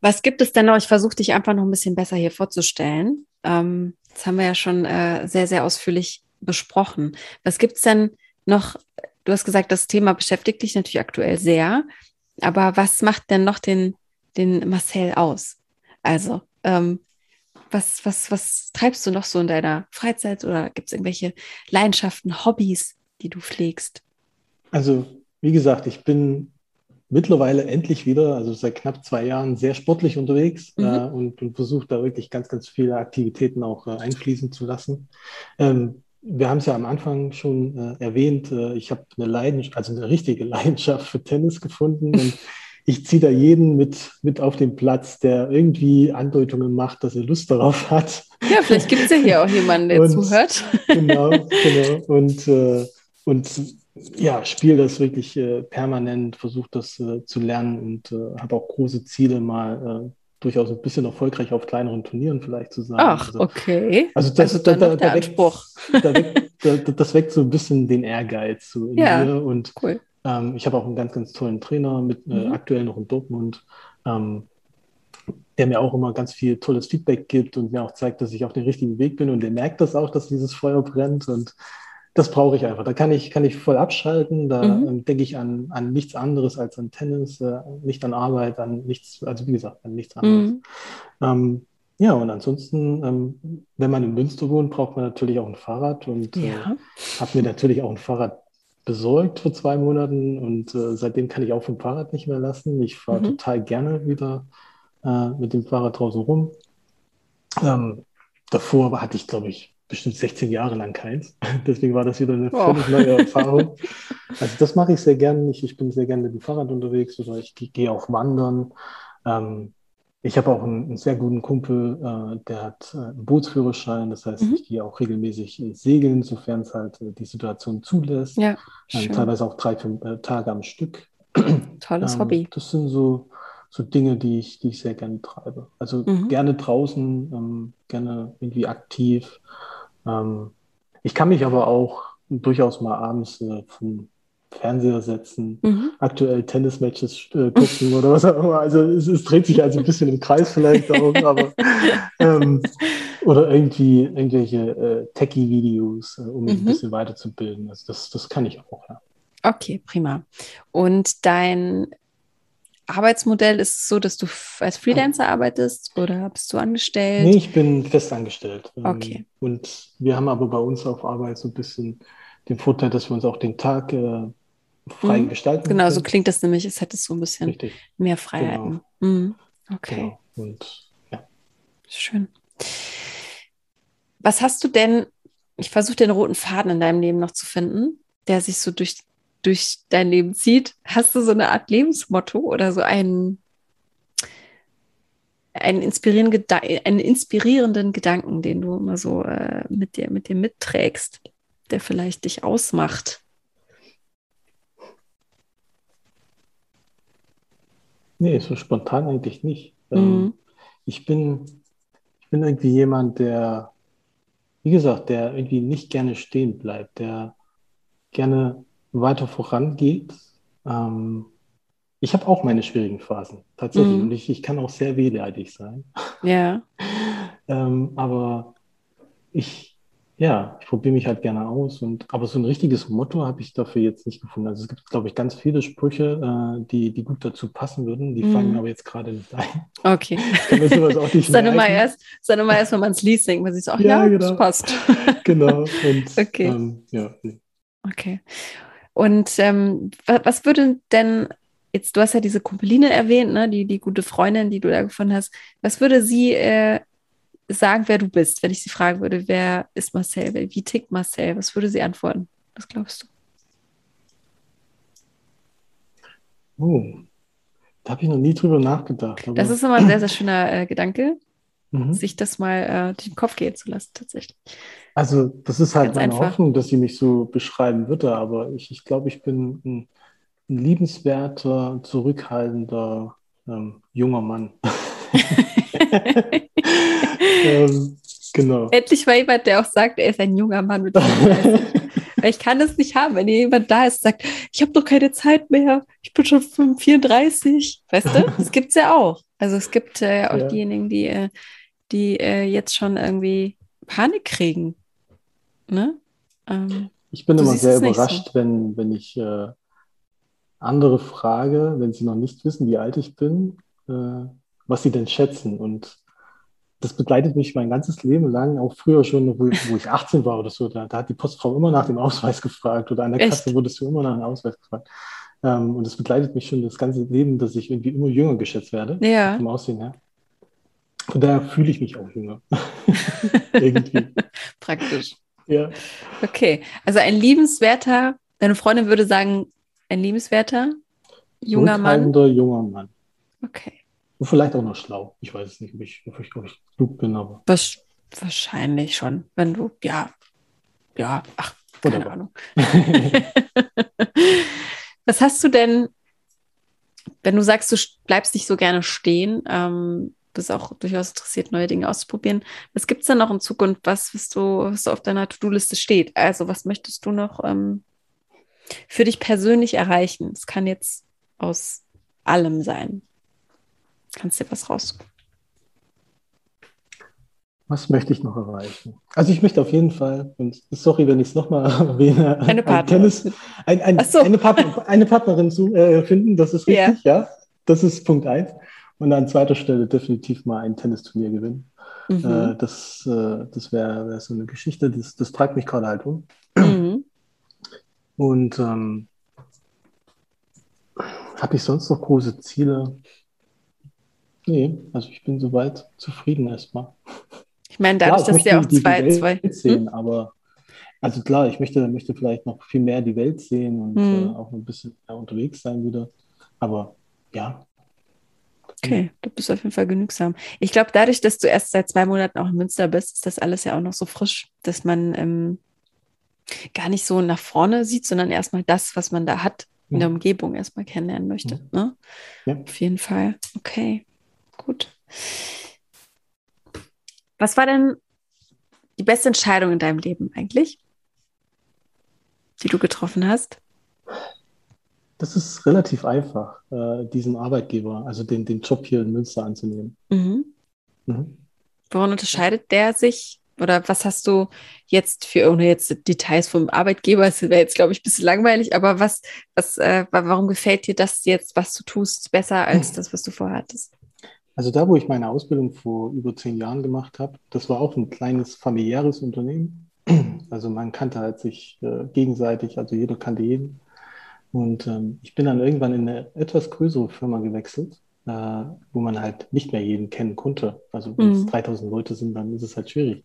S1: Was gibt es denn noch? Ich versuche dich einfach noch ein bisschen besser hier vorzustellen. Ähm, das haben wir ja schon äh, sehr, sehr ausführlich besprochen. Was gibt es denn noch? Du hast gesagt, das Thema beschäftigt dich natürlich aktuell sehr. Aber was macht denn noch den, den Marcel aus? Also, ähm, was, was, was treibst du noch so in deiner Freizeit oder gibt es irgendwelche Leidenschaften, Hobbys, die du pflegst?
S3: Also, wie gesagt, ich bin mittlerweile endlich wieder, also seit knapp zwei Jahren, sehr sportlich unterwegs mhm. äh, und, und versuche da wirklich ganz, ganz viele Aktivitäten auch äh, einfließen zu lassen. Ähm, wir haben es ja am Anfang schon äh, erwähnt, äh, ich habe eine Leidenschaft, also eine richtige Leidenschaft für Tennis gefunden und ich ziehe da jeden mit, mit auf den Platz, der irgendwie Andeutungen macht, dass er Lust darauf hat.
S1: Ja, vielleicht gibt es ja hier auch jemanden, der und, zuhört.
S3: Genau, genau. Und, äh, und ja, spiele das wirklich äh, permanent, versuche das äh, zu lernen und äh, habe auch große Ziele, mal durchaus ein bisschen erfolgreich auf kleineren Turnieren vielleicht zu sein.
S1: Ach, also, okay.
S3: Also das, also da, da, da weckt, da weckt, das weckt so ein bisschen den Ehrgeiz so in ja, mir. Und cool. ähm, ich habe auch einen ganz, ganz tollen Trainer, mit äh, mhm. aktuell noch in Dortmund, ähm, der mir auch immer ganz viel tolles Feedback gibt und mir auch zeigt, dass ich auf dem richtigen Weg bin. Und der merkt das auch, dass dieses Feuer brennt. Und das brauche ich einfach. Da kann ich, kann ich voll abschalten. Da mhm. ähm, denke ich an, an nichts anderes als an Tennis, äh, nicht an Arbeit, an nichts, also wie gesagt, an nichts anderes. Mhm. Ähm, ja, und ansonsten, ähm, wenn man in Münster wohnt, braucht man natürlich auch ein Fahrrad und äh, ja. äh, habe mir natürlich auch ein Fahrrad besorgt vor zwei Monaten und äh, seitdem kann ich auch vom Fahrrad nicht mehr lassen. Ich fahre mhm. total gerne wieder äh, mit dem Fahrrad draußen rum. Ähm, davor hatte ich, glaube ich, bestimmt 16 Jahre lang keins. Deswegen war das wieder eine oh. völlig neue Erfahrung. Also das mache ich sehr gerne. Ich, ich bin sehr gerne mit dem Fahrrad unterwegs oder ich gehe auch wandern. Ähm, ich habe auch einen, einen, sehr guten Kumpel, äh, der hat äh, einen Bootsführerschein. Das heißt, mhm. ich gehe auch regelmäßig äh, segeln, sofern es halt äh, die Situation zulässt.
S1: Ja,
S3: ähm, teilweise auch drei, fünf äh, Tage am Stück.
S1: Tolles ähm, Hobby.
S3: Das sind so, so Dinge, die ich, die ich sehr gerne treibe. Also mhm. gerne draußen, ähm, gerne irgendwie aktiv. Ähm, ich kann mich aber auch durchaus mal abends äh, vom Fernseher setzen, mhm. aktuell Tennismatches äh, gucken oder was auch immer. Also es, es, dreht sich also ein bisschen im Kreis vielleicht auch, aber ähm, oder irgendwie irgendwelche äh, Techie-Videos, äh, um mich mhm. ein bisschen weiterzubilden. Also das, das kann ich auch, ja.
S1: Okay, prima. Und dein Arbeitsmodell ist es so, dass du als Freelancer arbeitest oder bist du angestellt?
S3: Nee, ich bin fest angestellt.
S1: Ähm, okay.
S3: Und wir haben aber bei uns auf Arbeit so ein bisschen den Vorteil, dass wir uns auch den Tag äh, frei mhm. gestalten
S1: Genau, können. so klingt das nämlich, es hätte so ein bisschen Richtig. mehr Freiheiten. Genau. Mhm. Okay. Genau.
S3: Und ja.
S1: Schön. Was hast du denn, ich versuche den roten Faden in deinem Leben noch zu finden, der sich so durch durch dein Leben zieht. Hast du so eine Art Lebensmotto oder so ein, einen inspirierenden, einen inspirierenden Gedanken, den du immer so äh, mit dir, mit dir mitträgst, der vielleicht dich ausmacht?
S3: Nee, so spontan eigentlich nicht. Ähm, mhm. ich, bin, ich bin irgendwie jemand, der, wie gesagt, der irgendwie nicht gerne stehen bleibt, der gerne weiter vorangeht. Ähm, ich habe auch meine schwierigen Phasen, tatsächlich. Mhm. Und ich, ich kann auch sehr wehleidig sein.
S1: Ja.
S3: ähm, aber ich, ja, ich probiere mich halt gerne aus. Und, aber so ein richtiges Motto habe ich dafür jetzt nicht gefunden. Also es gibt, glaube ich, ganz viele Sprüche, äh, die, die gut dazu passen würden. Die mhm. fangen aber jetzt gerade nicht ein.
S1: Okay. Ich kann mir sowas auch nicht Sei mal erst, sei mal erst, wenn man es liest, denkt man sich so, ach ja, ja genau. das passt.
S3: genau. Und, okay. Ähm, ja.
S1: Okay. Und ähm, was würde denn jetzt, du hast ja diese Kumpeline erwähnt, ne, die, die gute Freundin, die du da gefunden hast. Was würde sie äh, sagen, wer du bist, wenn ich sie fragen würde, wer ist Marcel? Wie tickt Marcel? Was würde sie antworten? Was glaubst du?
S3: Oh, da habe ich noch nie drüber nachgedacht.
S1: das ist immer ein sehr, sehr schöner äh, Gedanke, mhm. sich das mal äh, durch den Kopf gehen zu lassen, tatsächlich.
S3: Also, das ist halt Ganz meine einfach. Hoffnung, dass sie mich so beschreiben würde, aber ich, ich glaube, ich bin ein ein liebenswerter, zurückhaltender ähm, junger Mann.
S1: ähm, genau. Endlich mal jemand, der auch sagt, er ist ein junger Mann mit Weil ich kann das nicht haben, wenn jemand da ist und sagt, ich habe doch keine Zeit mehr, ich bin schon 34. Weißt du, das gibt es ja auch. Also es gibt äh, auch ja. diejenigen, die, äh, die äh, jetzt schon irgendwie Panik kriegen. Ne?
S3: Ähm, ich bin immer sehr überrascht, so. wenn, wenn ich äh, andere Frage, wenn Sie noch nicht wissen, wie alt ich bin, äh, was Sie denn schätzen. Und das begleitet mich mein ganzes Leben lang, auch früher schon, wo, wo ich 18 war oder so. Da, da, hat die Postfrau immer nach dem Ausweis gefragt oder an der Echt? Kasse wurdest du immer nach dem Ausweis gefragt. Ähm, und das begleitet mich schon das ganze Leben, dass ich irgendwie immer jünger geschätzt werde.
S1: Ja.
S3: Vom Aussehen her. Von daher fühle ich mich auch jünger. irgendwie.
S1: Praktisch.
S3: Ja.
S1: Okay, also ein liebenswerter, deine Freundin würde sagen, ein liebenswerter junger Mann?
S3: junger Mann.
S1: Okay.
S3: Und vielleicht auch noch schlau. Ich weiß es nicht, ob ich, ob ich, ob ich klug bin, aber.
S1: Was, wahrscheinlich schon. Wenn du, ja, ja, ach, keine Wunderbar. Ahnung. Was hast du denn, wenn du sagst, du bleibst nicht so gerne stehen, ähm, bist auch durchaus interessiert, neue Dinge auszuprobieren. Was gibt es denn noch in Zukunft, was, was, du, was auf deiner To-Do-Liste steht? Also, was möchtest du noch ähm, für dich persönlich erreichen? Es kann jetzt aus allem sein. Kannst dir was raus?
S3: Was möchte ich noch erreichen? Also ich möchte auf jeden Fall, und sorry, wenn ich es nochmal erwähne,
S1: eine, Partner.
S3: ein, ein, so. eine, Partner, eine, Partnerin zu äh, finden, das ist richtig, ja. ja. Das ist Punkt eins. Und an zweiter Stelle definitiv mal ein Tennisturnier gewinnen. Mhm. Äh, das äh, das wäre wär so eine Geschichte, das, das treibt mich gerade halt um. Mhm. Und ähm, habe ich sonst noch große Ziele? Nee, also ich bin soweit zufrieden erstmal.
S1: Ich meine, dadurch, dass ja auch die, zwei, die zwei
S3: sehen, hm? aber also klar, ich möchte, möchte vielleicht noch viel mehr die Welt sehen und hm. äh, auch ein bisschen mehr unterwegs sein wieder. Aber ja.
S1: Okay, du bist auf jeden Fall genügsam. Ich glaube, dadurch, dass du erst seit zwei Monaten auch in Münster bist, ist das alles ja auch noch so frisch, dass man ähm, gar nicht so nach vorne sieht, sondern erstmal das, was man da hat, in der Umgebung erstmal kennenlernen möchte. Ne? Ja. Auf jeden Fall. Okay, gut. Was war denn die beste Entscheidung in deinem Leben eigentlich, die du getroffen hast?
S3: Das ist relativ einfach, äh, diesen Arbeitgeber, also den, den Job hier in Münster anzunehmen.
S1: Mhm. Mhm. Woran unterscheidet der sich oder was hast du jetzt für, ohne jetzt Details vom Arbeitgeber, das wäre jetzt, glaube ich, ein bisschen langweilig, aber was, was, äh, warum gefällt dir das jetzt, was du tust, besser als das, was du vorhattest?
S3: Also da, wo ich meine Ausbildung vor über zehn Jahren gemacht habe, das war auch ein kleines familiäres Unternehmen. Also man kannte halt sich äh, gegenseitig, also jeder kannte jeden. Und ähm, ich bin dann irgendwann in eine etwas größere Firma gewechselt äh, wo man halt nicht mehr jeden kennen konnte. Also wenn es 3000 mhm. Leute sind, dann ist es halt schwierig.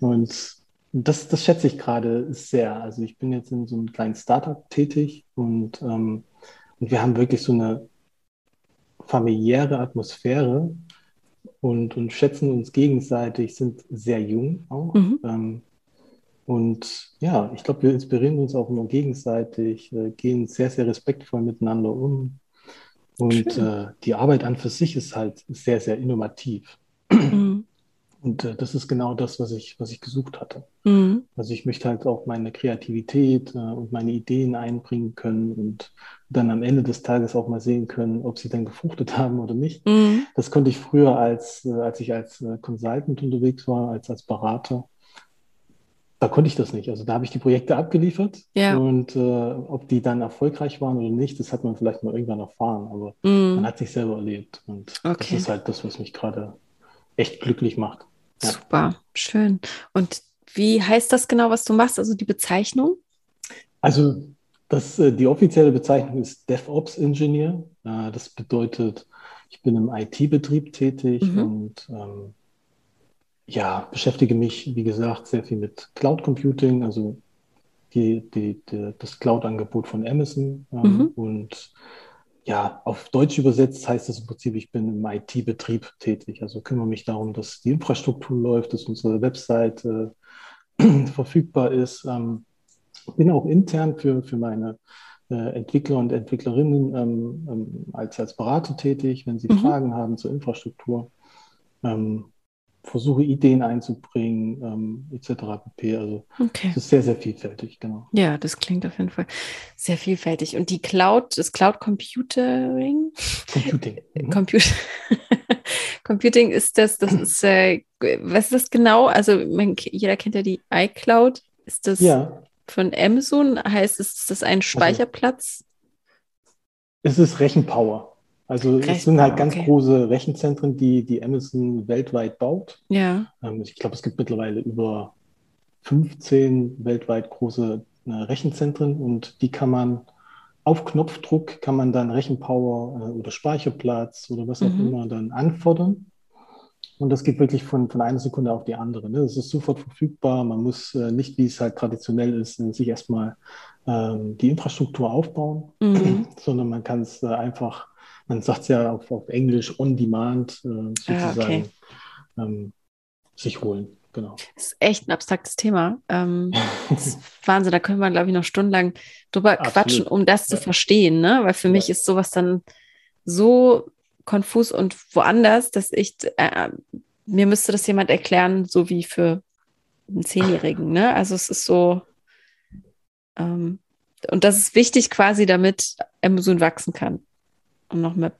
S3: Und das, das schätze ich gerade sehr. Also ich bin jetzt in so einem kleinen Startup tätig und, ähm, und wir haben wirklich so eine familiäre Atmosphäre. und, und schätzen uns gegenseitig, sind sehr jung auch. Mhm. Ähm, und ja, ich glaube, wir inspirieren uns auch immer gegenseitig, äh, gehen sehr, sehr respektvoll miteinander um. Und äh, die Arbeit an für sich ist halt sehr, sehr innovativ. Mhm. Und äh, das ist genau das, was ich, was ich gesucht hatte. Mhm. Also ich möchte halt auch meine Kreativität äh, und meine Ideen einbringen können und dann am Ende des Tages auch mal sehen können, ob sie dann gefruchtet haben oder nicht. Mhm. Das konnte ich früher, als, äh, als ich als äh, Consultant unterwegs war, als, als Berater. Da konnte ich das nicht. Also da habe ich die Projekte abgeliefert ja. und äh, ob die dann erfolgreich waren oder nicht, das hat man vielleicht mal irgendwann erfahren, aber mhm. man hat sich selber erlebt. Und okay. das ist halt das, was mich gerade echt glücklich macht.
S1: Ja. Super, schön. Und wie heißt das genau, was du machst? Also die Bezeichnung?
S3: Also das, äh, die offizielle Bezeichnung ist DevOps Engineer. Äh, das bedeutet, ich bin im IT-Betrieb tätig mhm. und ähm, ja, beschäftige mich, wie gesagt, sehr viel mit Cloud Computing, also die, die, die das Cloud-Angebot von Amazon ähm, mhm. und ja, auf Deutsch übersetzt heißt das im Prinzip, ich bin im IT-Betrieb tätig. Also kümmere mich darum, dass die Infrastruktur läuft, dass unsere Website äh, verfügbar ist. Ähm, bin auch intern für, für meine äh, Entwickler und Entwicklerinnen ähm, ähm, als, als Berater tätig, wenn sie mhm. Fragen haben zur Infrastruktur. Ähm, versuche Ideen einzubringen, ähm, etc. pp. Also okay. es ist sehr, sehr vielfältig, genau.
S1: Ja, das klingt auf jeden Fall sehr vielfältig. Und die Cloud, das Cloud Computing? Computing. Mhm. Comput Computing ist das, das ist, äh, was ist das genau? Also man, jeder kennt ja die iCloud. Ist das ja. von Amazon? Heißt es, ist das ein also Speicherplatz?
S3: Also, es ist Rechenpower. Also Recht, es sind halt ganz okay. große Rechenzentren, die, die Amazon weltweit baut. Ja. Ähm, ich glaube, es gibt mittlerweile über 15 weltweit große äh, Rechenzentren und die kann man auf Knopfdruck kann man dann Rechenpower äh, oder Speicherplatz oder was auch mhm. immer dann anfordern. Und das geht wirklich von, von einer Sekunde auf die andere. Ne? Das ist sofort verfügbar. Man muss äh, nicht, wie es halt traditionell ist, sich erstmal ähm, die Infrastruktur aufbauen, mhm. sondern man kann es äh, einfach man sagt es ja auf, auf, Englisch on demand äh, sozusagen ah, okay. ähm, sich holen. Genau.
S1: Das ist echt ein abstraktes Thema. Ähm, Wahnsinn, da können wir, glaube ich, noch stundenlang drüber Absolut. quatschen, um das ja. zu verstehen. Ne? Weil für ja. mich ist sowas dann so konfus und woanders, dass ich, äh, mir müsste das jemand erklären, so wie für einen Zehnjährigen. Ne? Also es ist so, ähm, und das ist wichtig quasi, damit Amazon wachsen kann und noch mehr,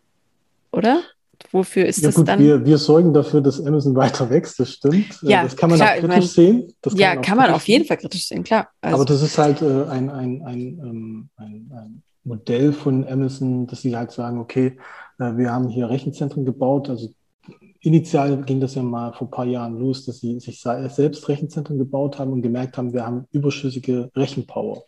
S1: oder? Wofür ist ja, das gut, dann?
S3: Wir, wir sorgen dafür, dass Amazon weiter wächst, das stimmt. Äh, ja, das kann man klar, auch kritisch mein, sehen.
S1: Kann ja, man kann man auf jeden Fall kritisch sehen, klar.
S3: Also, Aber das ist halt äh, ein, ein, ein, ähm, ein, ein, Modell von Amazon, dass sie halt sagen, okay, äh, wir haben hier Rechenzentren gebaut. Also initial ging das ja mal vor ein paar Jahren los, dass sie sich selbst Rechenzentren gebaut haben und gemerkt haben, wir haben überschüssige Rechenpower.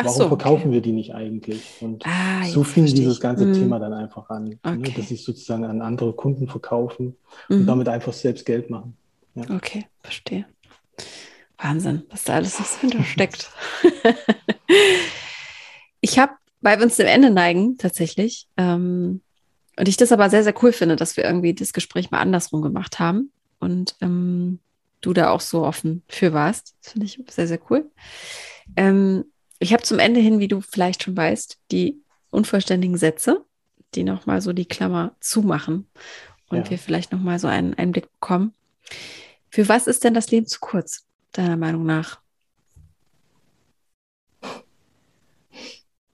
S3: Ach Warum so, verkaufen okay. wir die nicht eigentlich? Und ah, so fing dieses ganze hm. Thema dann einfach an, ne, okay. ne, dass sie sozusagen an andere Kunden verkaufen mhm. und damit einfach selbst Geld machen.
S1: Ja. Okay, verstehe. Wahnsinn, was da alles so hintersteckt. ich habe, weil wir uns dem Ende neigen, tatsächlich, ähm, und ich das aber sehr, sehr cool finde, dass wir irgendwie das Gespräch mal andersrum gemacht haben und ähm, du da auch so offen für warst. Das finde ich sehr, sehr cool. Ähm, ich habe zum Ende hin, wie du vielleicht schon weißt, die unvollständigen Sätze, die nochmal so die Klammer zumachen und ja. wir vielleicht nochmal so einen Einblick bekommen. Für was ist denn das Leben zu kurz, deiner Meinung nach?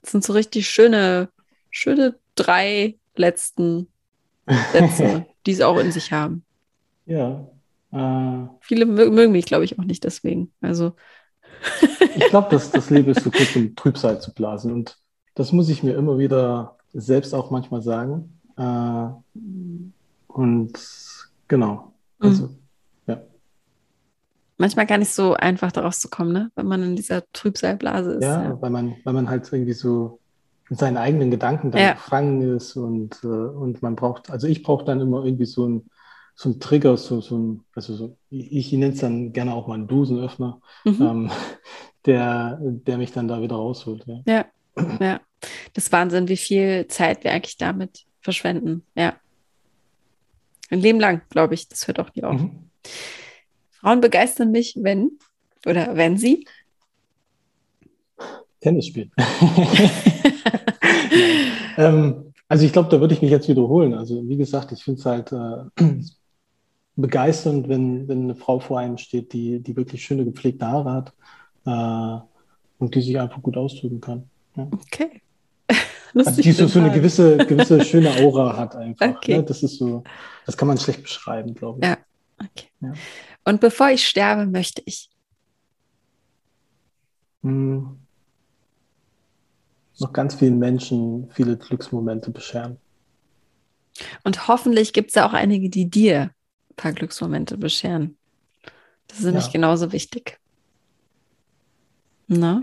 S1: Das sind so richtig schöne, schöne drei letzten Sätze, die es auch in sich haben.
S3: Ja.
S1: Äh, Viele mögen mich, glaube ich, auch nicht deswegen. Also
S3: ich glaube, dass das Leben ist zu kurz, um Trübsal zu blasen. Und das muss ich mir immer wieder selbst auch manchmal sagen. Äh, und genau. Also, mhm. ja.
S1: Manchmal gar nicht so einfach daraus zu kommen, ne? wenn man in dieser Trübsalblase ist.
S3: Ja, ja, Weil, man, weil man halt irgendwie so in seinen eigenen Gedanken dann ja. gefangen ist und, äh, und man braucht, also ich brauche dann immer irgendwie so ein so ein Trigger, so, so ein, also so, ich, ich nenne es dann gerne auch mal einen Dosenöffner, mhm. ähm, der, der mich dann da wieder rausholt.
S1: Ja. ja, ja. Das ist Wahnsinn, wie viel Zeit wir eigentlich damit verschwenden. Ja. Ein Leben lang, glaube ich. Das hört auch nie auf. Mhm. Frauen begeistern mich, wenn oder wenn sie
S3: Tennis spielen. ähm, also ich glaube, da würde ich mich jetzt wiederholen. Also wie gesagt, ich finde es halt äh, begeisternd, wenn, wenn eine Frau vor einem steht, die, die wirklich schöne gepflegte Haare hat äh, und die sich einfach gut ausdrücken kann. Ja.
S1: Okay.
S3: also die so, so eine gewisse, gewisse schöne Aura hat einfach. Okay. Ne? Das ist so, das kann man schlecht beschreiben, glaube ich.
S1: Ja, okay. Ja. Und bevor ich sterbe, möchte ich.
S3: Hm. Noch ganz vielen Menschen viele Glücksmomente bescheren.
S1: Und hoffentlich gibt es ja auch einige, die dir paar Glücksmomente bescheren. Das ist nämlich ja. genauso wichtig. Na?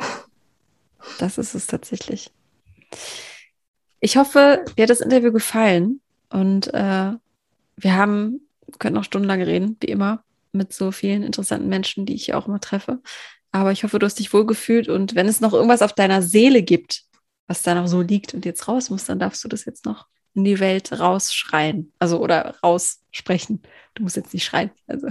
S1: Das ist es tatsächlich. Ich hoffe, dir hat das Interview gefallen und äh, wir haben, können noch stundenlang reden, wie immer, mit so vielen interessanten Menschen, die ich auch immer treffe. Aber ich hoffe, du hast dich wohlgefühlt und wenn es noch irgendwas auf deiner Seele gibt, was da noch so liegt und jetzt raus muss, dann darfst du das jetzt noch in die Welt rausschreien. Also oder raussprechen. Du musst jetzt nicht schreien. Also,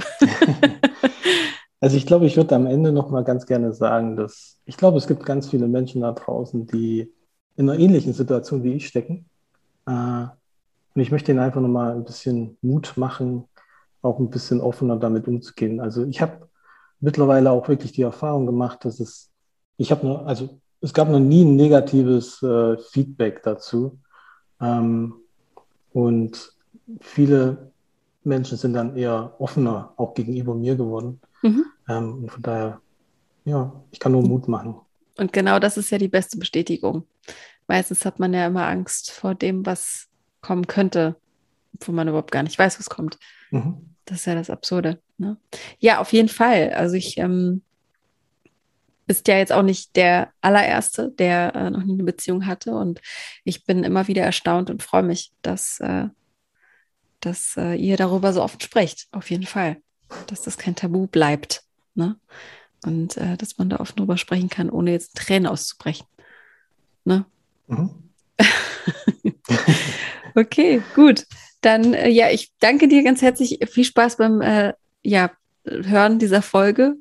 S3: also ich glaube, ich würde am Ende noch mal ganz gerne sagen, dass ich glaube, es gibt ganz viele Menschen da draußen, die in einer ähnlichen Situation wie ich stecken. Äh, und ich möchte ihnen einfach noch mal ein bisschen Mut machen, auch ein bisschen offener damit umzugehen. Also ich habe mittlerweile auch wirklich die Erfahrung gemacht, dass es, ich habe nur, also es gab noch nie ein negatives äh, Feedback dazu. Ähm, und viele Menschen sind dann eher offener auch gegenüber mir geworden. Mhm. Ähm, und von daher, ja, ich kann nur Mut machen.
S1: Und genau das ist ja die beste Bestätigung. Meistens hat man ja immer Angst vor dem, was kommen könnte, wo man überhaupt gar nicht weiß, was kommt. Mhm. Das ist ja das Absurde. Ne? Ja, auf jeden Fall. Also ich ähm, bist ja jetzt auch nicht der allererste, der äh, noch nie eine Beziehung hatte. Und ich bin immer wieder erstaunt und freue mich, dass, äh, dass äh, ihr darüber so oft sprecht. Auf jeden Fall. Dass das kein Tabu bleibt. Ne? Und äh, dass man da offen drüber sprechen kann, ohne jetzt Tränen auszubrechen. Ne? Mhm. okay, gut. Dann, äh, ja, ich danke dir ganz herzlich. Viel Spaß beim äh, ja, Hören dieser Folge.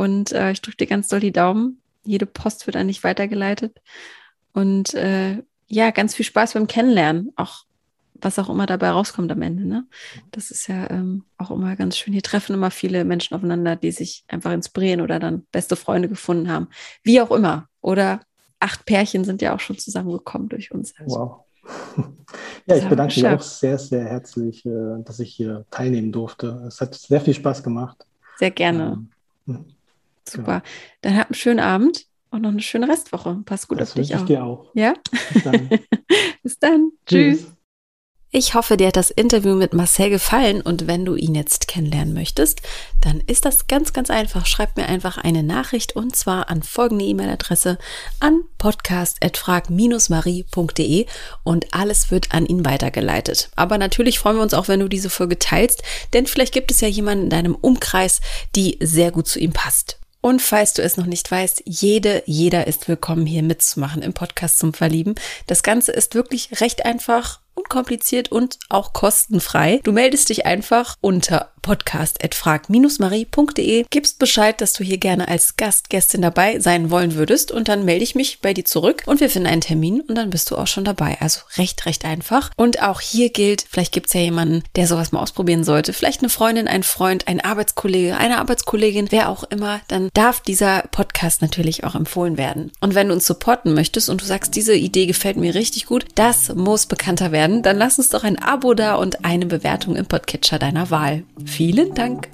S1: Und äh, ich drücke dir ganz doll die Daumen. Jede Post wird an dich weitergeleitet. Und äh, ja, ganz viel Spaß beim Kennenlernen. Auch was auch immer dabei rauskommt am Ende. Ne? Das ist ja ähm, auch immer ganz schön. Hier treffen immer viele Menschen aufeinander, die sich einfach inspirieren oder dann beste Freunde gefunden haben. Wie auch immer. Oder acht Pärchen sind ja auch schon zusammengekommen durch uns.
S3: Also. Wow. Ja, ich bedanke mich auch sehr, sehr herzlich, äh, dass ich hier teilnehmen durfte. Es hat sehr viel Spaß gemacht.
S1: Sehr gerne. Ähm, hm. Super. Dann habt einen schönen Abend und noch eine schöne Restwoche. Pass gut das auf dich
S3: ich
S1: auch.
S3: dir auch.
S1: Ja? Bis dann. Bis dann. Tschüss. Tschüss.
S2: Ich hoffe, dir hat das Interview mit Marcel gefallen und wenn du ihn jetzt kennenlernen möchtest, dann ist das ganz, ganz einfach. Schreib mir einfach eine Nachricht und zwar an folgende E-Mail-Adresse an podcast.frag-marie.de und alles wird an ihn weitergeleitet. Aber natürlich freuen wir uns auch, wenn du diese Folge teilst, denn vielleicht gibt es ja jemanden in deinem Umkreis, die sehr gut zu ihm passt. Und falls du es noch nicht weißt, jede, jeder ist willkommen, hier mitzumachen im Podcast zum Verlieben. Das Ganze ist wirklich recht einfach unkompliziert und auch kostenfrei. Du meldest dich einfach unter podcast.frag-marie.de, gibst Bescheid, dass du hier gerne als Gast, Gästin dabei sein wollen würdest und dann melde ich mich bei dir zurück und wir finden einen Termin und dann bist du auch schon dabei. Also recht, recht einfach. Und auch hier gilt, vielleicht gibt es ja jemanden, der sowas mal ausprobieren sollte. Vielleicht eine Freundin, ein Freund, ein Arbeitskollege, eine Arbeitskollegin, wer auch immer, dann darf dieser Podcast natürlich auch empfohlen werden. Und wenn du uns supporten möchtest und du sagst, diese Idee gefällt mir richtig gut, das muss bekannter werden, dann lass uns doch ein Abo da und eine Bewertung im Podcatcher deiner Wahl. Vielen Dank.